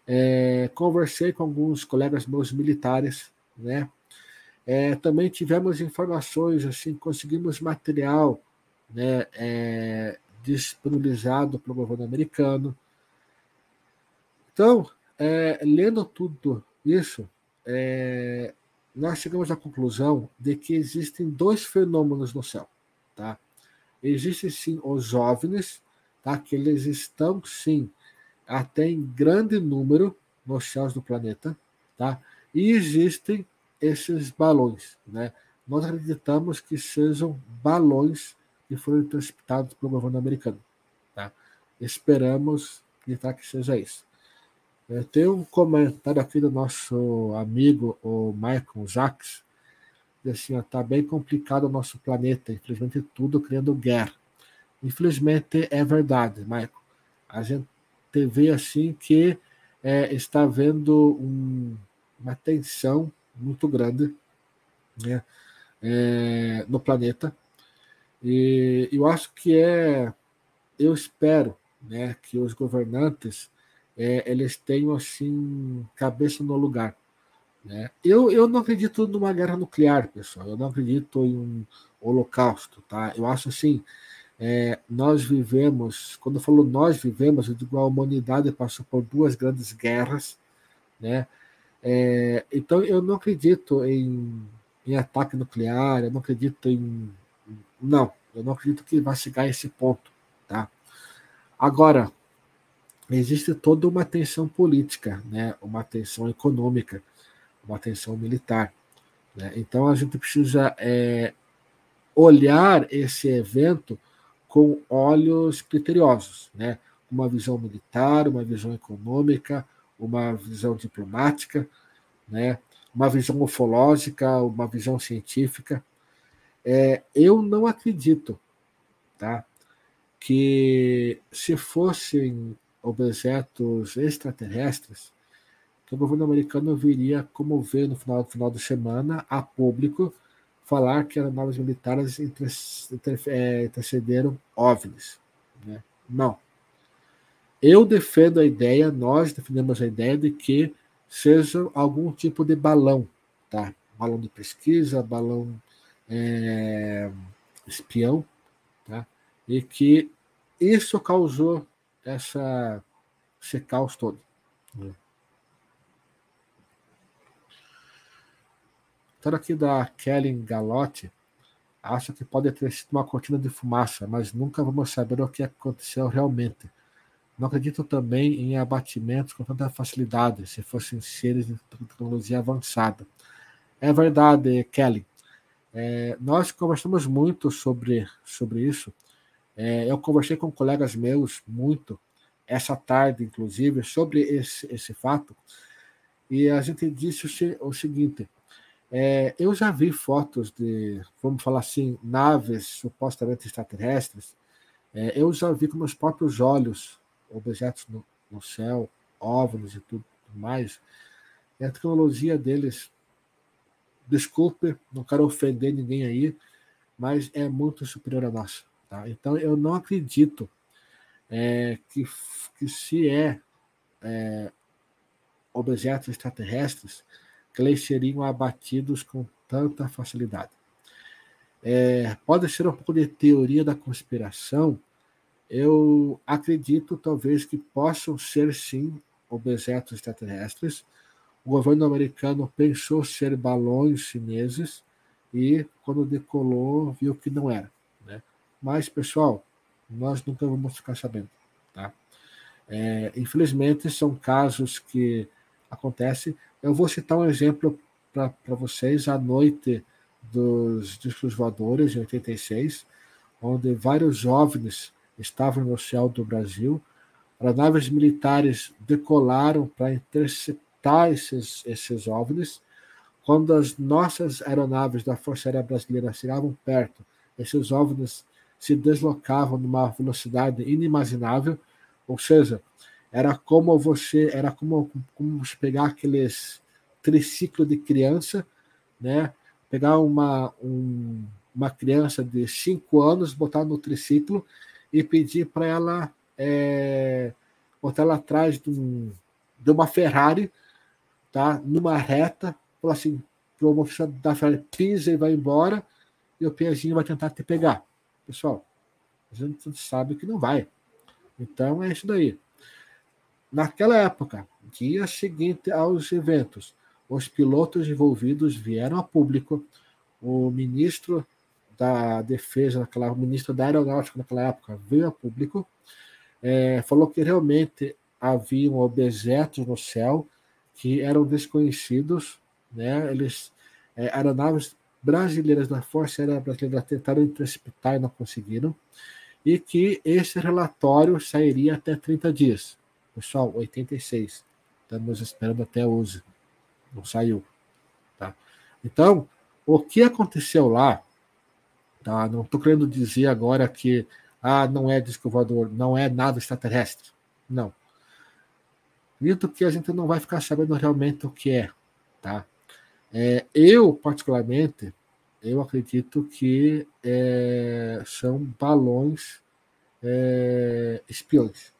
Speaker 1: É, conversei com alguns colegas meus militares, né? É, também tivemos informações, assim, conseguimos material, né, é, disponibilizado pelo governo americano. Então, é, lendo tudo isso, é, nós chegamos à conclusão de que existem dois fenômenos no céu, tá? Existem sim os OVNIs, tá? que eles estão sim até em grande número nos céus do planeta, tá? e existem esses balões. Né? Nós acreditamos que sejam balões que foram interceptados pelo governo americano. Tá? Esperamos acreditar que seja isso. É, tem um comentário aqui do nosso amigo, o Michael Jacques, assim, está bem complicado o nosso planeta, infelizmente tudo criando guerra. Infelizmente é verdade, Michael. A gente vê assim que é, está havendo um, uma tensão muito grande né, é, no planeta. E eu acho que é, eu espero né, que os governantes é, eles tenham assim cabeça no lugar né? Eu, eu não acredito numa guerra nuclear, pessoal. Eu não acredito em um holocausto. Tá? Eu acho assim, é, nós vivemos, quando eu falo nós vivemos, eu digo a humanidade passou por duas grandes guerras, né? É, então eu não acredito em, em ataque nuclear, eu não acredito em. Não, eu não acredito que vai chegar a esse ponto. Tá? Agora, existe toda uma tensão política, né? uma tensão econômica uma atenção militar. Né? Então a gente precisa é, olhar esse evento com olhos criteriosos, né? uma visão militar, uma visão econômica, uma visão diplomática, né? uma visão ufológica, uma visão científica. É, eu não acredito tá? que se fossem objetos extraterrestres, que o governo americano viria como ver no final, no final de semana a público falar que aeronaves militares é, intercederam OVNIs. Né? Não. Eu defendo a ideia, nós defendemos a ideia de que seja algum tipo de balão, tá? Balão de pesquisa, balão é, espião, tá? E que isso causou essa, esse caos todo. Né? Então, aqui da Kelly Galotti, acha que pode ter sido uma cortina de fumaça, mas nunca vamos saber o que aconteceu realmente. Não acredito também em abatimentos com tanta facilidade, se fossem seres de tecnologia avançada. É verdade, Kelly. É, nós conversamos muito sobre, sobre isso. É, eu conversei com colegas meus muito, essa tarde, inclusive, sobre esse, esse fato, e a gente disse o, o seguinte: é, eu já vi fotos de, vamos falar assim, naves supostamente extraterrestres. É, eu já vi com meus próprios olhos objetos no, no céu, óvulos e tudo mais. E a tecnologia deles, desculpe, não quero ofender ninguém aí, mas é muito superior à nossa. Tá? Então eu não acredito é, que, que se é, é objetos extraterrestres, que eles seriam abatidos com tanta facilidade. É, pode ser um pouco de teoria da conspiração, eu acredito talvez que possam ser sim objetos extraterrestres. O governo americano pensou ser balões chineses e quando decolou viu que não era. Né? Mas, pessoal, nós nunca vamos ficar sabendo. Tá? É, infelizmente, são casos que acontecem. Eu vou citar um exemplo para vocês. A noite dos discos voadores, em 86, onde vários jovens estavam no céu do Brasil. Aeronaves militares decolaram para interceptar esses, esses OVNIs. Quando as nossas aeronaves da Força Aérea Brasileira chegavam perto, esses OVNIs se deslocavam numa velocidade inimaginável, ou seja, era como você, era como, como pegar aqueles triciclo de criança, né? Pegar uma, um, uma criança de 5 anos, botar no triciclo e pedir para ela é, botar ela atrás de, um, de, uma Ferrari, tá? numa reta, assim, para o motorista da Ferrari pisa e vai embora, e o pezinho vai tentar te pegar. Pessoal, a gente sabe que não vai. Então é isso daí. Naquela época, dia seguinte aos eventos, os pilotos envolvidos vieram a público, o ministro da Defesa, naquela, o ministro da Aeronáutica naquela época, veio a público, é, falou que realmente haviam objetos no céu que eram desconhecidos, né? Eles é, aeronaves brasileiras da Força Aérea Brasileira tentaram interceptar e não conseguiram, e que esse relatório sairia até 30 dias. Pessoal, 86. Estamos esperando até hoje. Não saiu. Tá? Então, o que aconteceu lá Tá? Não estou querendo dizer agora que ah, não é disco voador, não é nada extraterrestre. Não. Acredito que a gente não vai ficar sabendo realmente o que é. Tá? É, eu, particularmente, eu acredito que é, são balões é, espiões.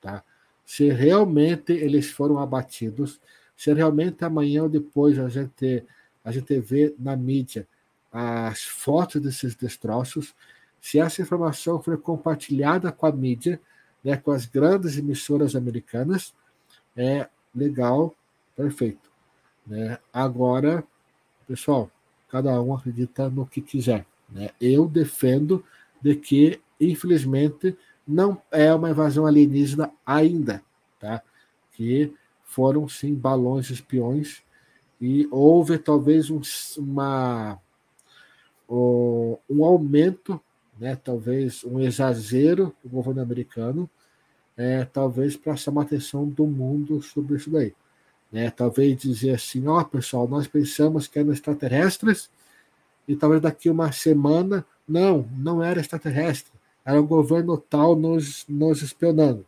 Speaker 1: Tá? Se realmente eles foram abatidos, se realmente amanhã ou depois a gente, a gente vê na mídia as fotos desses destroços, se essa informação for compartilhada com a mídia, né, com as grandes emissoras americanas, é legal, perfeito. Né? Agora, pessoal, cada um acredita no que quiser. Né? Eu defendo de que, infelizmente, não é uma invasão alienígena ainda, tá? Que foram sim balões espiões e houve talvez um, uma um aumento, né, talvez um exagero do governo americano, é, talvez para chamar a atenção do mundo sobre isso daí. Né? Talvez dizer assim, ó oh, pessoal, nós pensamos que eram extraterrestres e talvez daqui uma semana, não, não era extraterrestre, era o governo tal nos, nos espionando.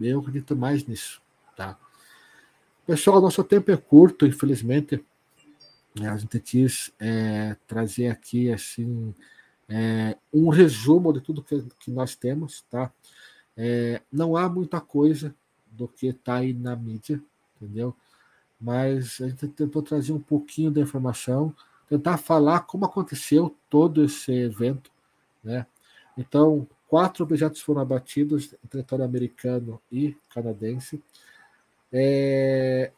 Speaker 1: Eu acredito mais nisso. Tá? Pessoal, nosso tempo é curto, infelizmente. A gente quis é, trazer aqui assim é, um resumo de tudo que, que nós temos. Tá? É, não há muita coisa do que está aí na mídia, entendeu? Mas a gente tentou trazer um pouquinho da informação, tentar falar como aconteceu todo esse evento, né? Então, quatro objetos foram abatidos em território americano e canadense. É,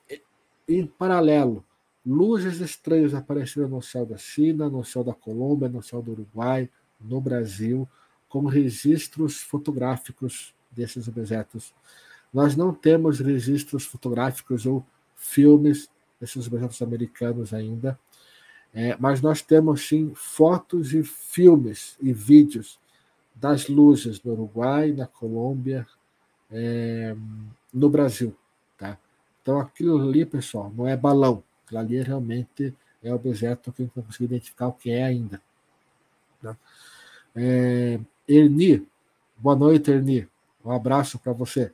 Speaker 1: em paralelo, luzes estranhas apareceram no céu da China, no céu da Colômbia, no céu do Uruguai, no Brasil, como registros fotográficos desses objetos. Nós não temos registros fotográficos ou filmes desses objetos americanos ainda, é, mas nós temos sim fotos e filmes e vídeos das luzes no Uruguai, na Colômbia, é, no Brasil. Tá? Então aquilo ali, pessoal, não é balão. Aquilo ali realmente é objeto que a gente não conseguiu identificar o que é ainda. Tá? É, Erni, boa noite, Erni. Um abraço para você.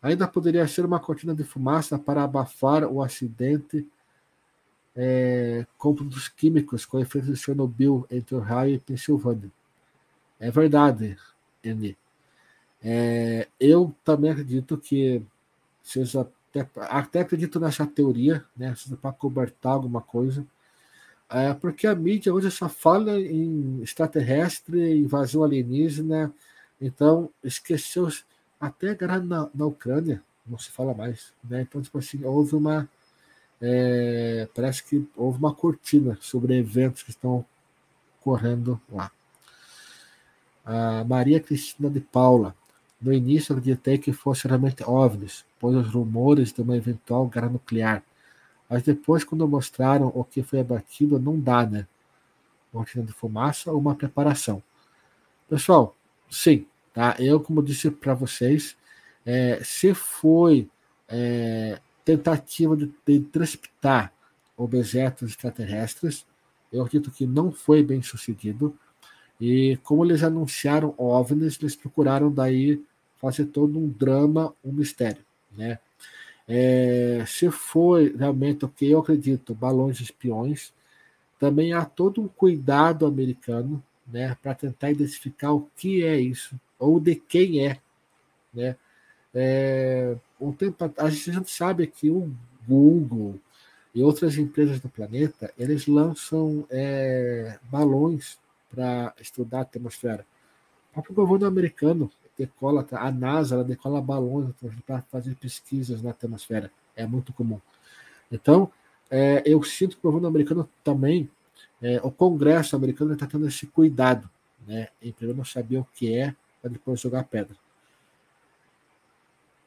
Speaker 1: Ainda poderia ser uma cortina de fumaça para abafar o acidente é, com produtos químicos com efeito de Chernobyl entre Ohio e Pensilvânia. É verdade, Eni. É, eu também acredito que seja até, até acredito nessa teoria, né, para cobertar alguma coisa, é, porque a mídia hoje só fala em extraterrestre, invasão alienígena, então esqueceu até a guerra na, na Ucrânia, não se fala mais, né? Então tipo assim houve uma é, parece que houve uma cortina sobre eventos que estão correndo lá a Maria Cristina de Paula. No início, acreditei que fosse realmente OVNIs, pois os rumores de uma eventual guerra nuclear. Mas depois, quando mostraram o que foi abatido, não dá, né? Cortina de fumaça ou uma preparação. Pessoal, sim, tá? Eu, como disse para vocês, é, se foi é, tentativa de, de transportar objetos extraterrestres, eu acredito que não foi bem sucedido e como eles anunciaram OVNIs, eles procuraram daí fazer todo um drama, um mistério, né? É, se foi realmente o que eu acredito, balões espiões, também há todo um cuidado americano, né, para tentar identificar o que é isso ou de quem é, né? É, um tempo a gente sabe que o Google e outras empresas do planeta eles lançam é, balões para estudar a atmosfera. O próprio governo americano decola, a NASA ela decola balões para fazer pesquisas na atmosfera. É muito comum. Então, é, eu sinto que o governo americano também, é, o Congresso americano está tendo esse cuidado, né, em primeiro saber o que é, para depois jogar pedra.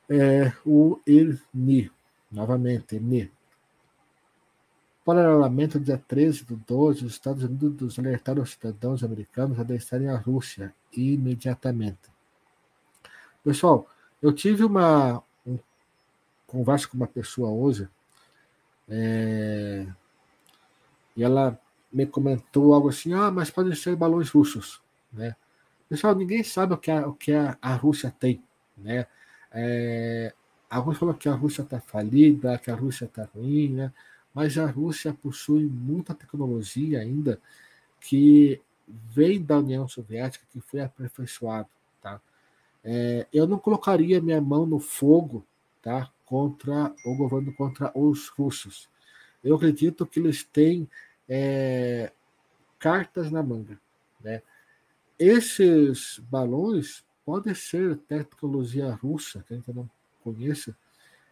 Speaker 1: É, o IRNI, novamente, IRNI, Paralelamente, dia 13 do 12, os Estados Unidos alertaram os cidadãos americanos a deixarem a Rússia imediatamente. Pessoal, eu tive uma um, conversa com uma pessoa hoje é, e ela me comentou algo assim: ah, mas podem ser balões russos. Né? Pessoal, ninguém sabe o que a, o que a, a Rússia tem. Né? É, a Rússia falou que a Rússia está falida, que a Rússia está ruim, né? mas a Rússia possui muita tecnologia ainda que vem da União Soviética, que foi aperfeiçoado. É, eu não colocaria minha mão no fogo tá, contra o governo, contra os russos. Eu acredito que eles têm é, cartas na manga. Né? Esses balões podem ser tecnologia russa, que a gente não conhece,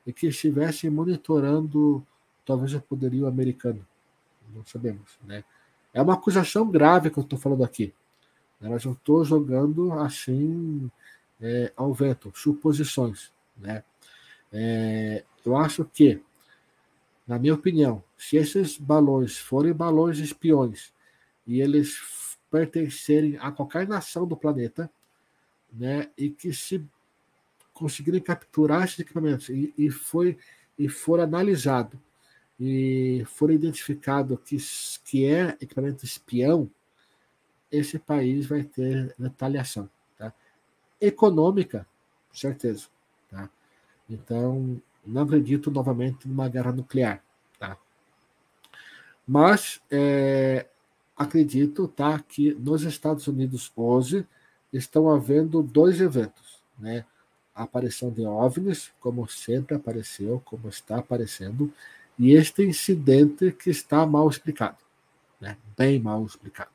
Speaker 1: e que estivessem monitorando talvez o poderio americano. Não sabemos, né? É uma acusação grave que eu estou falando aqui. Mas eu estou jogando assim é, ao vento, suposições, né? É, eu acho que, na minha opinião, se esses balões forem balões espiões e eles pertencerem a qualquer nação do planeta, né, e que se conseguirem capturar esses equipamentos e, e foi e for analisado e for identificado que, que é equipamento espião, esse país vai ter retaliação. Econômica, certeza. Tá? Então, não acredito novamente numa guerra nuclear. Tá? Mas é, acredito tá, que nos Estados Unidos hoje estão havendo dois eventos. Né? A aparição de OVNIs, como sempre apareceu, como está aparecendo, e este incidente que está mal explicado. Né? Bem mal explicado.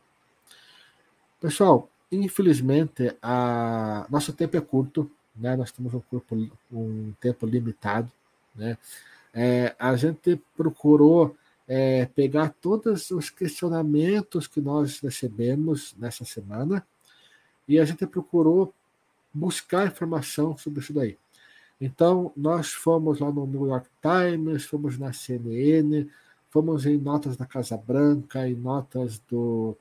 Speaker 1: Pessoal, infelizmente, a... nosso tempo é curto, né? nós temos um, corpo, um tempo limitado. Né? É, a gente procurou é, pegar todos os questionamentos que nós recebemos nessa semana e a gente procurou buscar informação sobre isso daí. Então, nós fomos lá no New York Times, fomos na CNN, fomos em notas da Casa Branca, em notas do,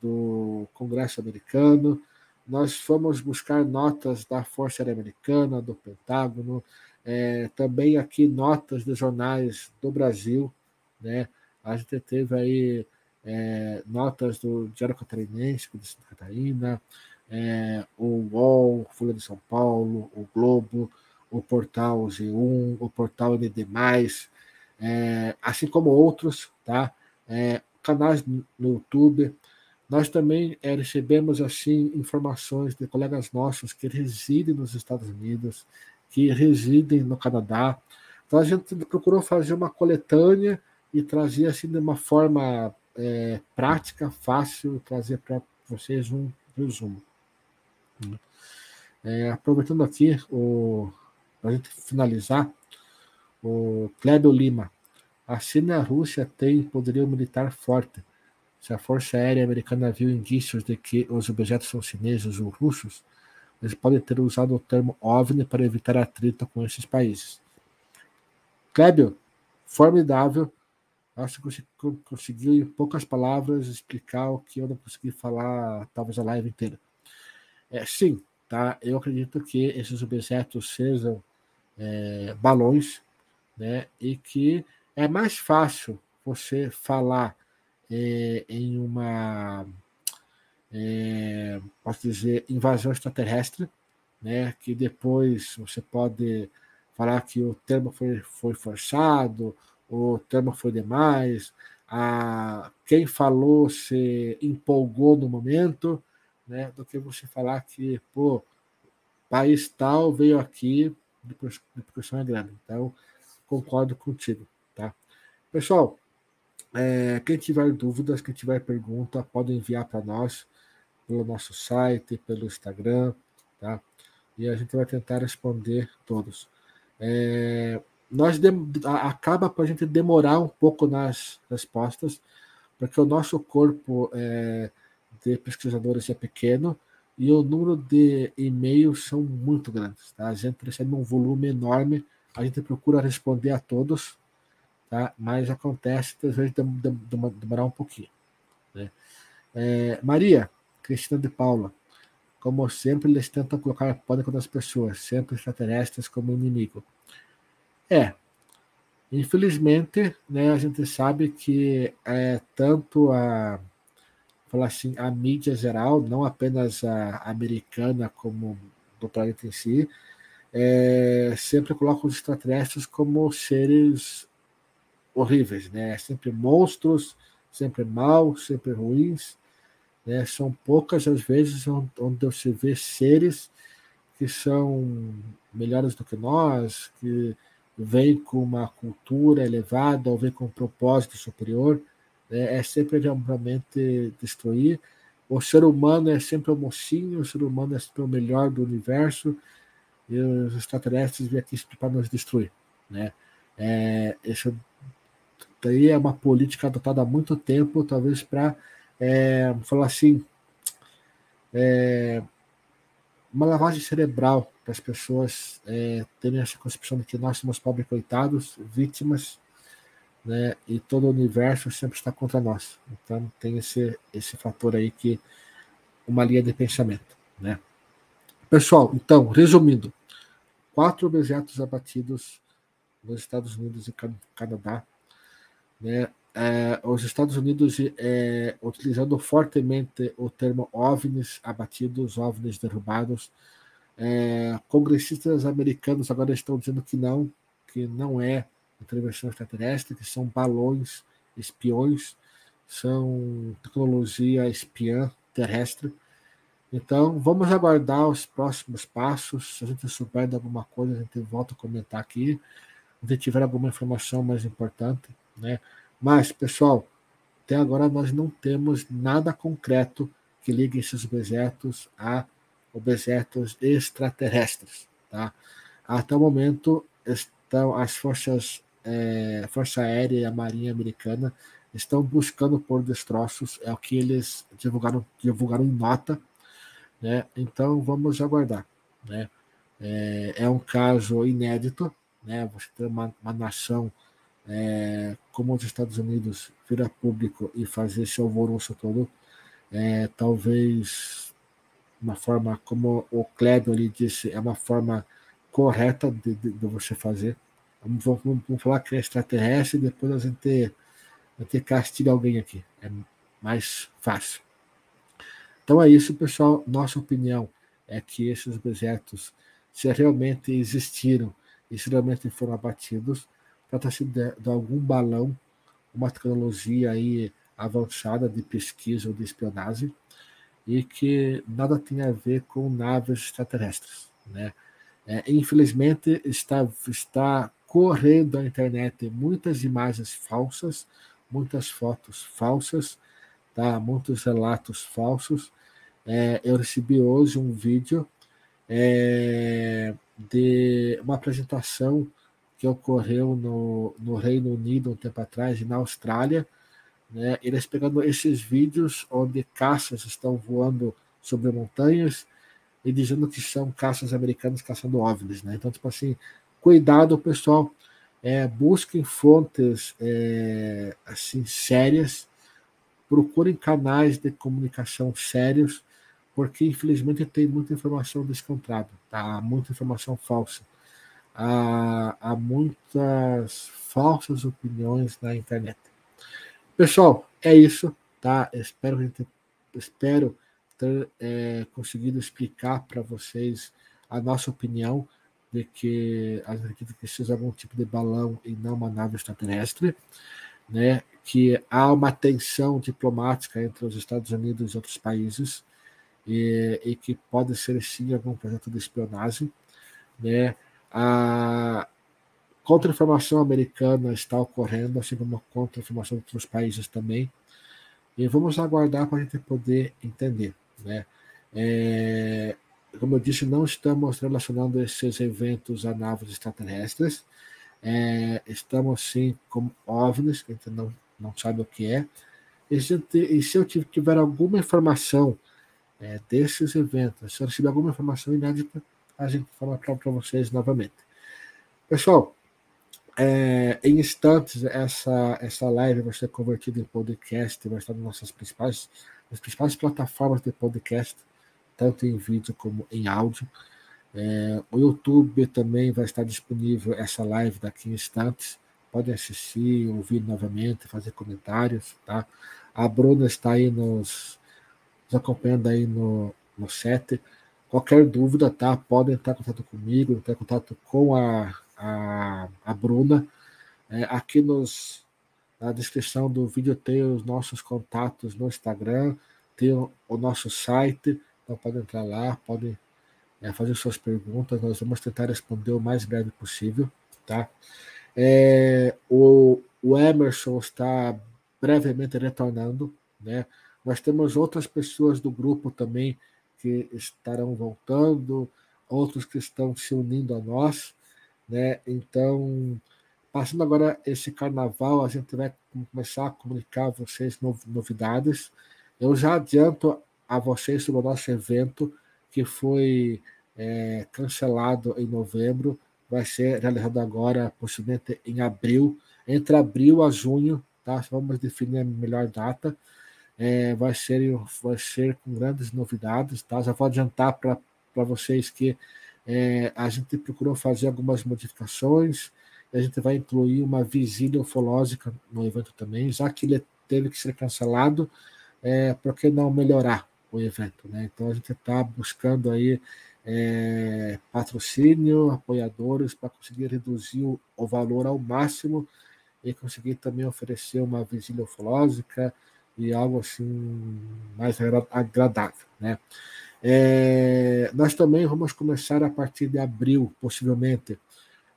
Speaker 1: do Congresso americano, nós fomos buscar notas da Força Aérea Americana, do Pentágono, é, também aqui notas de jornais do Brasil, né? A gente teve aí é, notas do Diário Catarinense, de Santa Catarina, é, o UOL, Folha de São Paulo, o Globo, o portal G1, o portal ND+, é, assim como outros, tá? É, canais no YouTube. Nós também é, recebemos assim informações de colegas nossos que residem nos Estados Unidos, que residem no Canadá. Então a gente procurou fazer uma coletânea e trazer assim de uma forma é, prática, fácil, trazer para vocês um resumo. É, aproveitando aqui para a gente finalizar, o Cléber Lima. A China e a Rússia têm poderio militar forte. Se a Força Aérea Americana viu indícios de que os objetos são chineses ou russos, eles podem ter usado o termo OVNI para evitar atrito com esses países. Clébio, formidável. Acho que conseguiu, em poucas palavras, explicar o que eu não consegui falar, talvez a live inteira. É, sim, tá? eu acredito que esses objetos sejam é, balões, né? e que é mais fácil você falar é, em uma é, posso dizer, invasão extraterrestre, né, que depois você pode falar que o termo foi, foi forçado, o termo foi demais, a, quem falou se empolgou no momento, né, do que você falar que, pô, país tal veio aqui, depois, depois é grande. Então, concordo contigo, tá? Pessoal, é, quem tiver dúvidas, quem tiver pergunta, pode enviar para nós pelo nosso site, pelo Instagram, tá? E a gente vai tentar responder todos. É, nós de, acaba para a gente demorar um pouco nas respostas, porque o nosso corpo é, de pesquisadores é pequeno e o número de e-mails são muito grandes. Tá? A gente recebe um volume enorme, a gente procura responder a todos, tá? mas acontece às vezes demorar um pouquinho. Né? É, Maria, Cristina de Paula. Como sempre, eles tentam colocar pânico nas pessoas, sempre extraterrestres como inimigo. É, infelizmente, né, a gente sabe que é tanto a falar assim, a mídia geral, não apenas a americana como do planeta em si, é, sempre coloca os extraterrestres como seres horríveis, né? Sempre monstros, sempre maus, sempre ruins. Né? São poucas as vezes onde você vê seres que são melhores do que nós, que vêm com uma cultura elevada ou vêm com um propósito superior. Né? É sempre realmente destruir. O ser humano é sempre o mocinho, o ser humano é sempre o melhor do universo e os extraterrestres vêm aqui para nos destruir. Né? É, isso daí é uma política adotada há muito tempo, talvez para é, falar assim, é, uma lavagem cerebral para as pessoas é, terem essa concepção de que nós somos pobres coitados, vítimas, né, e todo o universo sempre está contra nós. Então tem esse, esse fator aí que uma linha de pensamento, né? Pessoal, então, resumindo, quatro objetos abatidos nos Estados Unidos e Canadá, né? é, os Estados Unidos é, utilizando fortemente o termo OVNIs abatidos, OVNIs derrubados. É, congressistas americanos agora estão dizendo que não, que não é intervenção extraterrestre, que são balões espiões, são tecnologia espiã terrestre. Então, vamos aguardar os próximos passos. Se a gente souber de alguma coisa, a gente volta a comentar aqui. Se tiver alguma informação mais importante, né? Mas, pessoal, até agora nós não temos nada concreto que ligue esses objetos a objetos extraterrestres, tá? Até o momento estão as forças, é, Força Aérea e a Marinha Americana estão buscando por destroços, é o que eles divulgaram, divulgaram em nota, né? Então vamos aguardar, né? É, é um caso inédito, né? Você ter uma, uma nação é, como os Estados Unidos virar público e fazer esse alvoroço todo, é, talvez uma forma, como o Kleber ali disse, é uma forma correta de, de, de você fazer. Vamos, vamos, vamos, falar que é extraterrestre e depois a gente, a gente castiga alguém aqui. É mais fácil. Então é isso, pessoal. Nossa opinião é que esses objetos, se realmente existiram e se realmente foram abatidos, trata-se de, de algum balão, uma tecnologia aí avançada de pesquisa ou de espionagem, e que nada tem a ver com naves extraterrestres. Né? É, infelizmente, está, está correndo a internet muitas imagens falsas, muitas fotos falsas, tá? muitos relatos falsos. É, eu recebi hoje um vídeo é, de uma apresentação que ocorreu no, no Reino Unido um tempo atrás e na Austrália, né, eles pegando esses vídeos onde caças estão voando sobre montanhas e dizendo que são caças americanos caçando OVNIs. Né? Então, tipo assim, cuidado, pessoal, é, busquem fontes é, assim sérias, procurem canais de comunicação sérios, porque infelizmente tem muita informação descontrada, tá? muita informação falsa há, muitas falsas opiniões na internet. Pessoal, é isso, tá? Espero, espero ter é, conseguido explicar para vocês a nossa opinião de que acredito que seja algum tipo de balão e não uma nave extraterrestre, né? Que há uma tensão diplomática entre os Estados Unidos e outros países e, e que pode ser sim algum projeto de espionagem, né? A contra-informação americana está ocorrendo, assim como a contra-informação de outros países também. E vamos aguardar para a gente poder entender. Né? É, como eu disse, não estamos relacionando esses eventos a naves extraterrestres. É, estamos sim com OVNIs, que a gente não, não sabe o que é. E se, e se eu tiver alguma informação é, desses eventos, se eu receber alguma informação inédita, a gente fala para vocês novamente. Pessoal, é, em instantes, essa, essa live vai ser convertida em podcast, vai estar nas nossas principais, nas principais plataformas de podcast, tanto em vídeo como em áudio. É, o YouTube também vai estar disponível essa live daqui em instantes. Podem assistir, ouvir novamente, fazer comentários, tá? A Bruna está aí nos, nos acompanhando aí no, no set. Qualquer dúvida, tá? Podem entrar em contato comigo, entrar em contato com a, a, a Bruna. É, aqui nos, na descrição do vídeo tem os nossos contatos no Instagram, tem o, o nosso site, então podem entrar lá, podem é, fazer suas perguntas, nós vamos tentar responder o mais breve possível, tá? É, o, o Emerson está brevemente retornando, né? Nós temos outras pessoas do grupo também que estarão voltando, outros que estão se unindo a nós, né? Então, passando agora esse carnaval, a gente vai começar a comunicar a vocês novidades. Eu já adianto a vocês sobre o nosso evento que foi é, cancelado em novembro, vai ser realizado agora, possivelmente em abril, entre abril a junho, tá? Vamos definir a melhor data é, vai, ser, vai ser com grandes novidades. Tá? Já vou adiantar para vocês que é, a gente procurou fazer algumas modificações a gente vai incluir uma vigília ufológica no evento também, já que ele teve que ser cancelado, é, por que não melhorar o evento? Né? Então a gente está buscando aí é, patrocínio, apoiadores para conseguir reduzir o, o, valor ao máximo e conseguir também oferecer uma vigília ufológica e algo assim mais agradável, né? É, nós também vamos começar a partir de abril, possivelmente,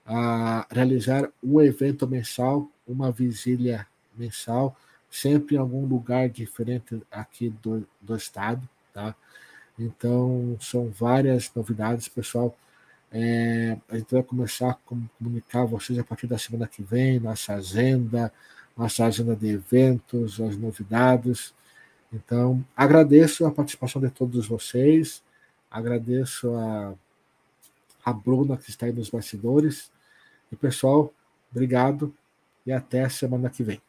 Speaker 1: a realizar um evento mensal, uma vigília mensal, sempre em algum lugar diferente aqui do, do estado, tá? Então, são várias novidades, pessoal. É, a gente vai começar a comunicar a vocês a partir da semana que vem, nossa agenda, nossa agenda de eventos, as novidades. Então, agradeço a participação de todos vocês, agradeço a, a Bruna, que está aí nos bastidores. E, pessoal, obrigado e até semana que vem.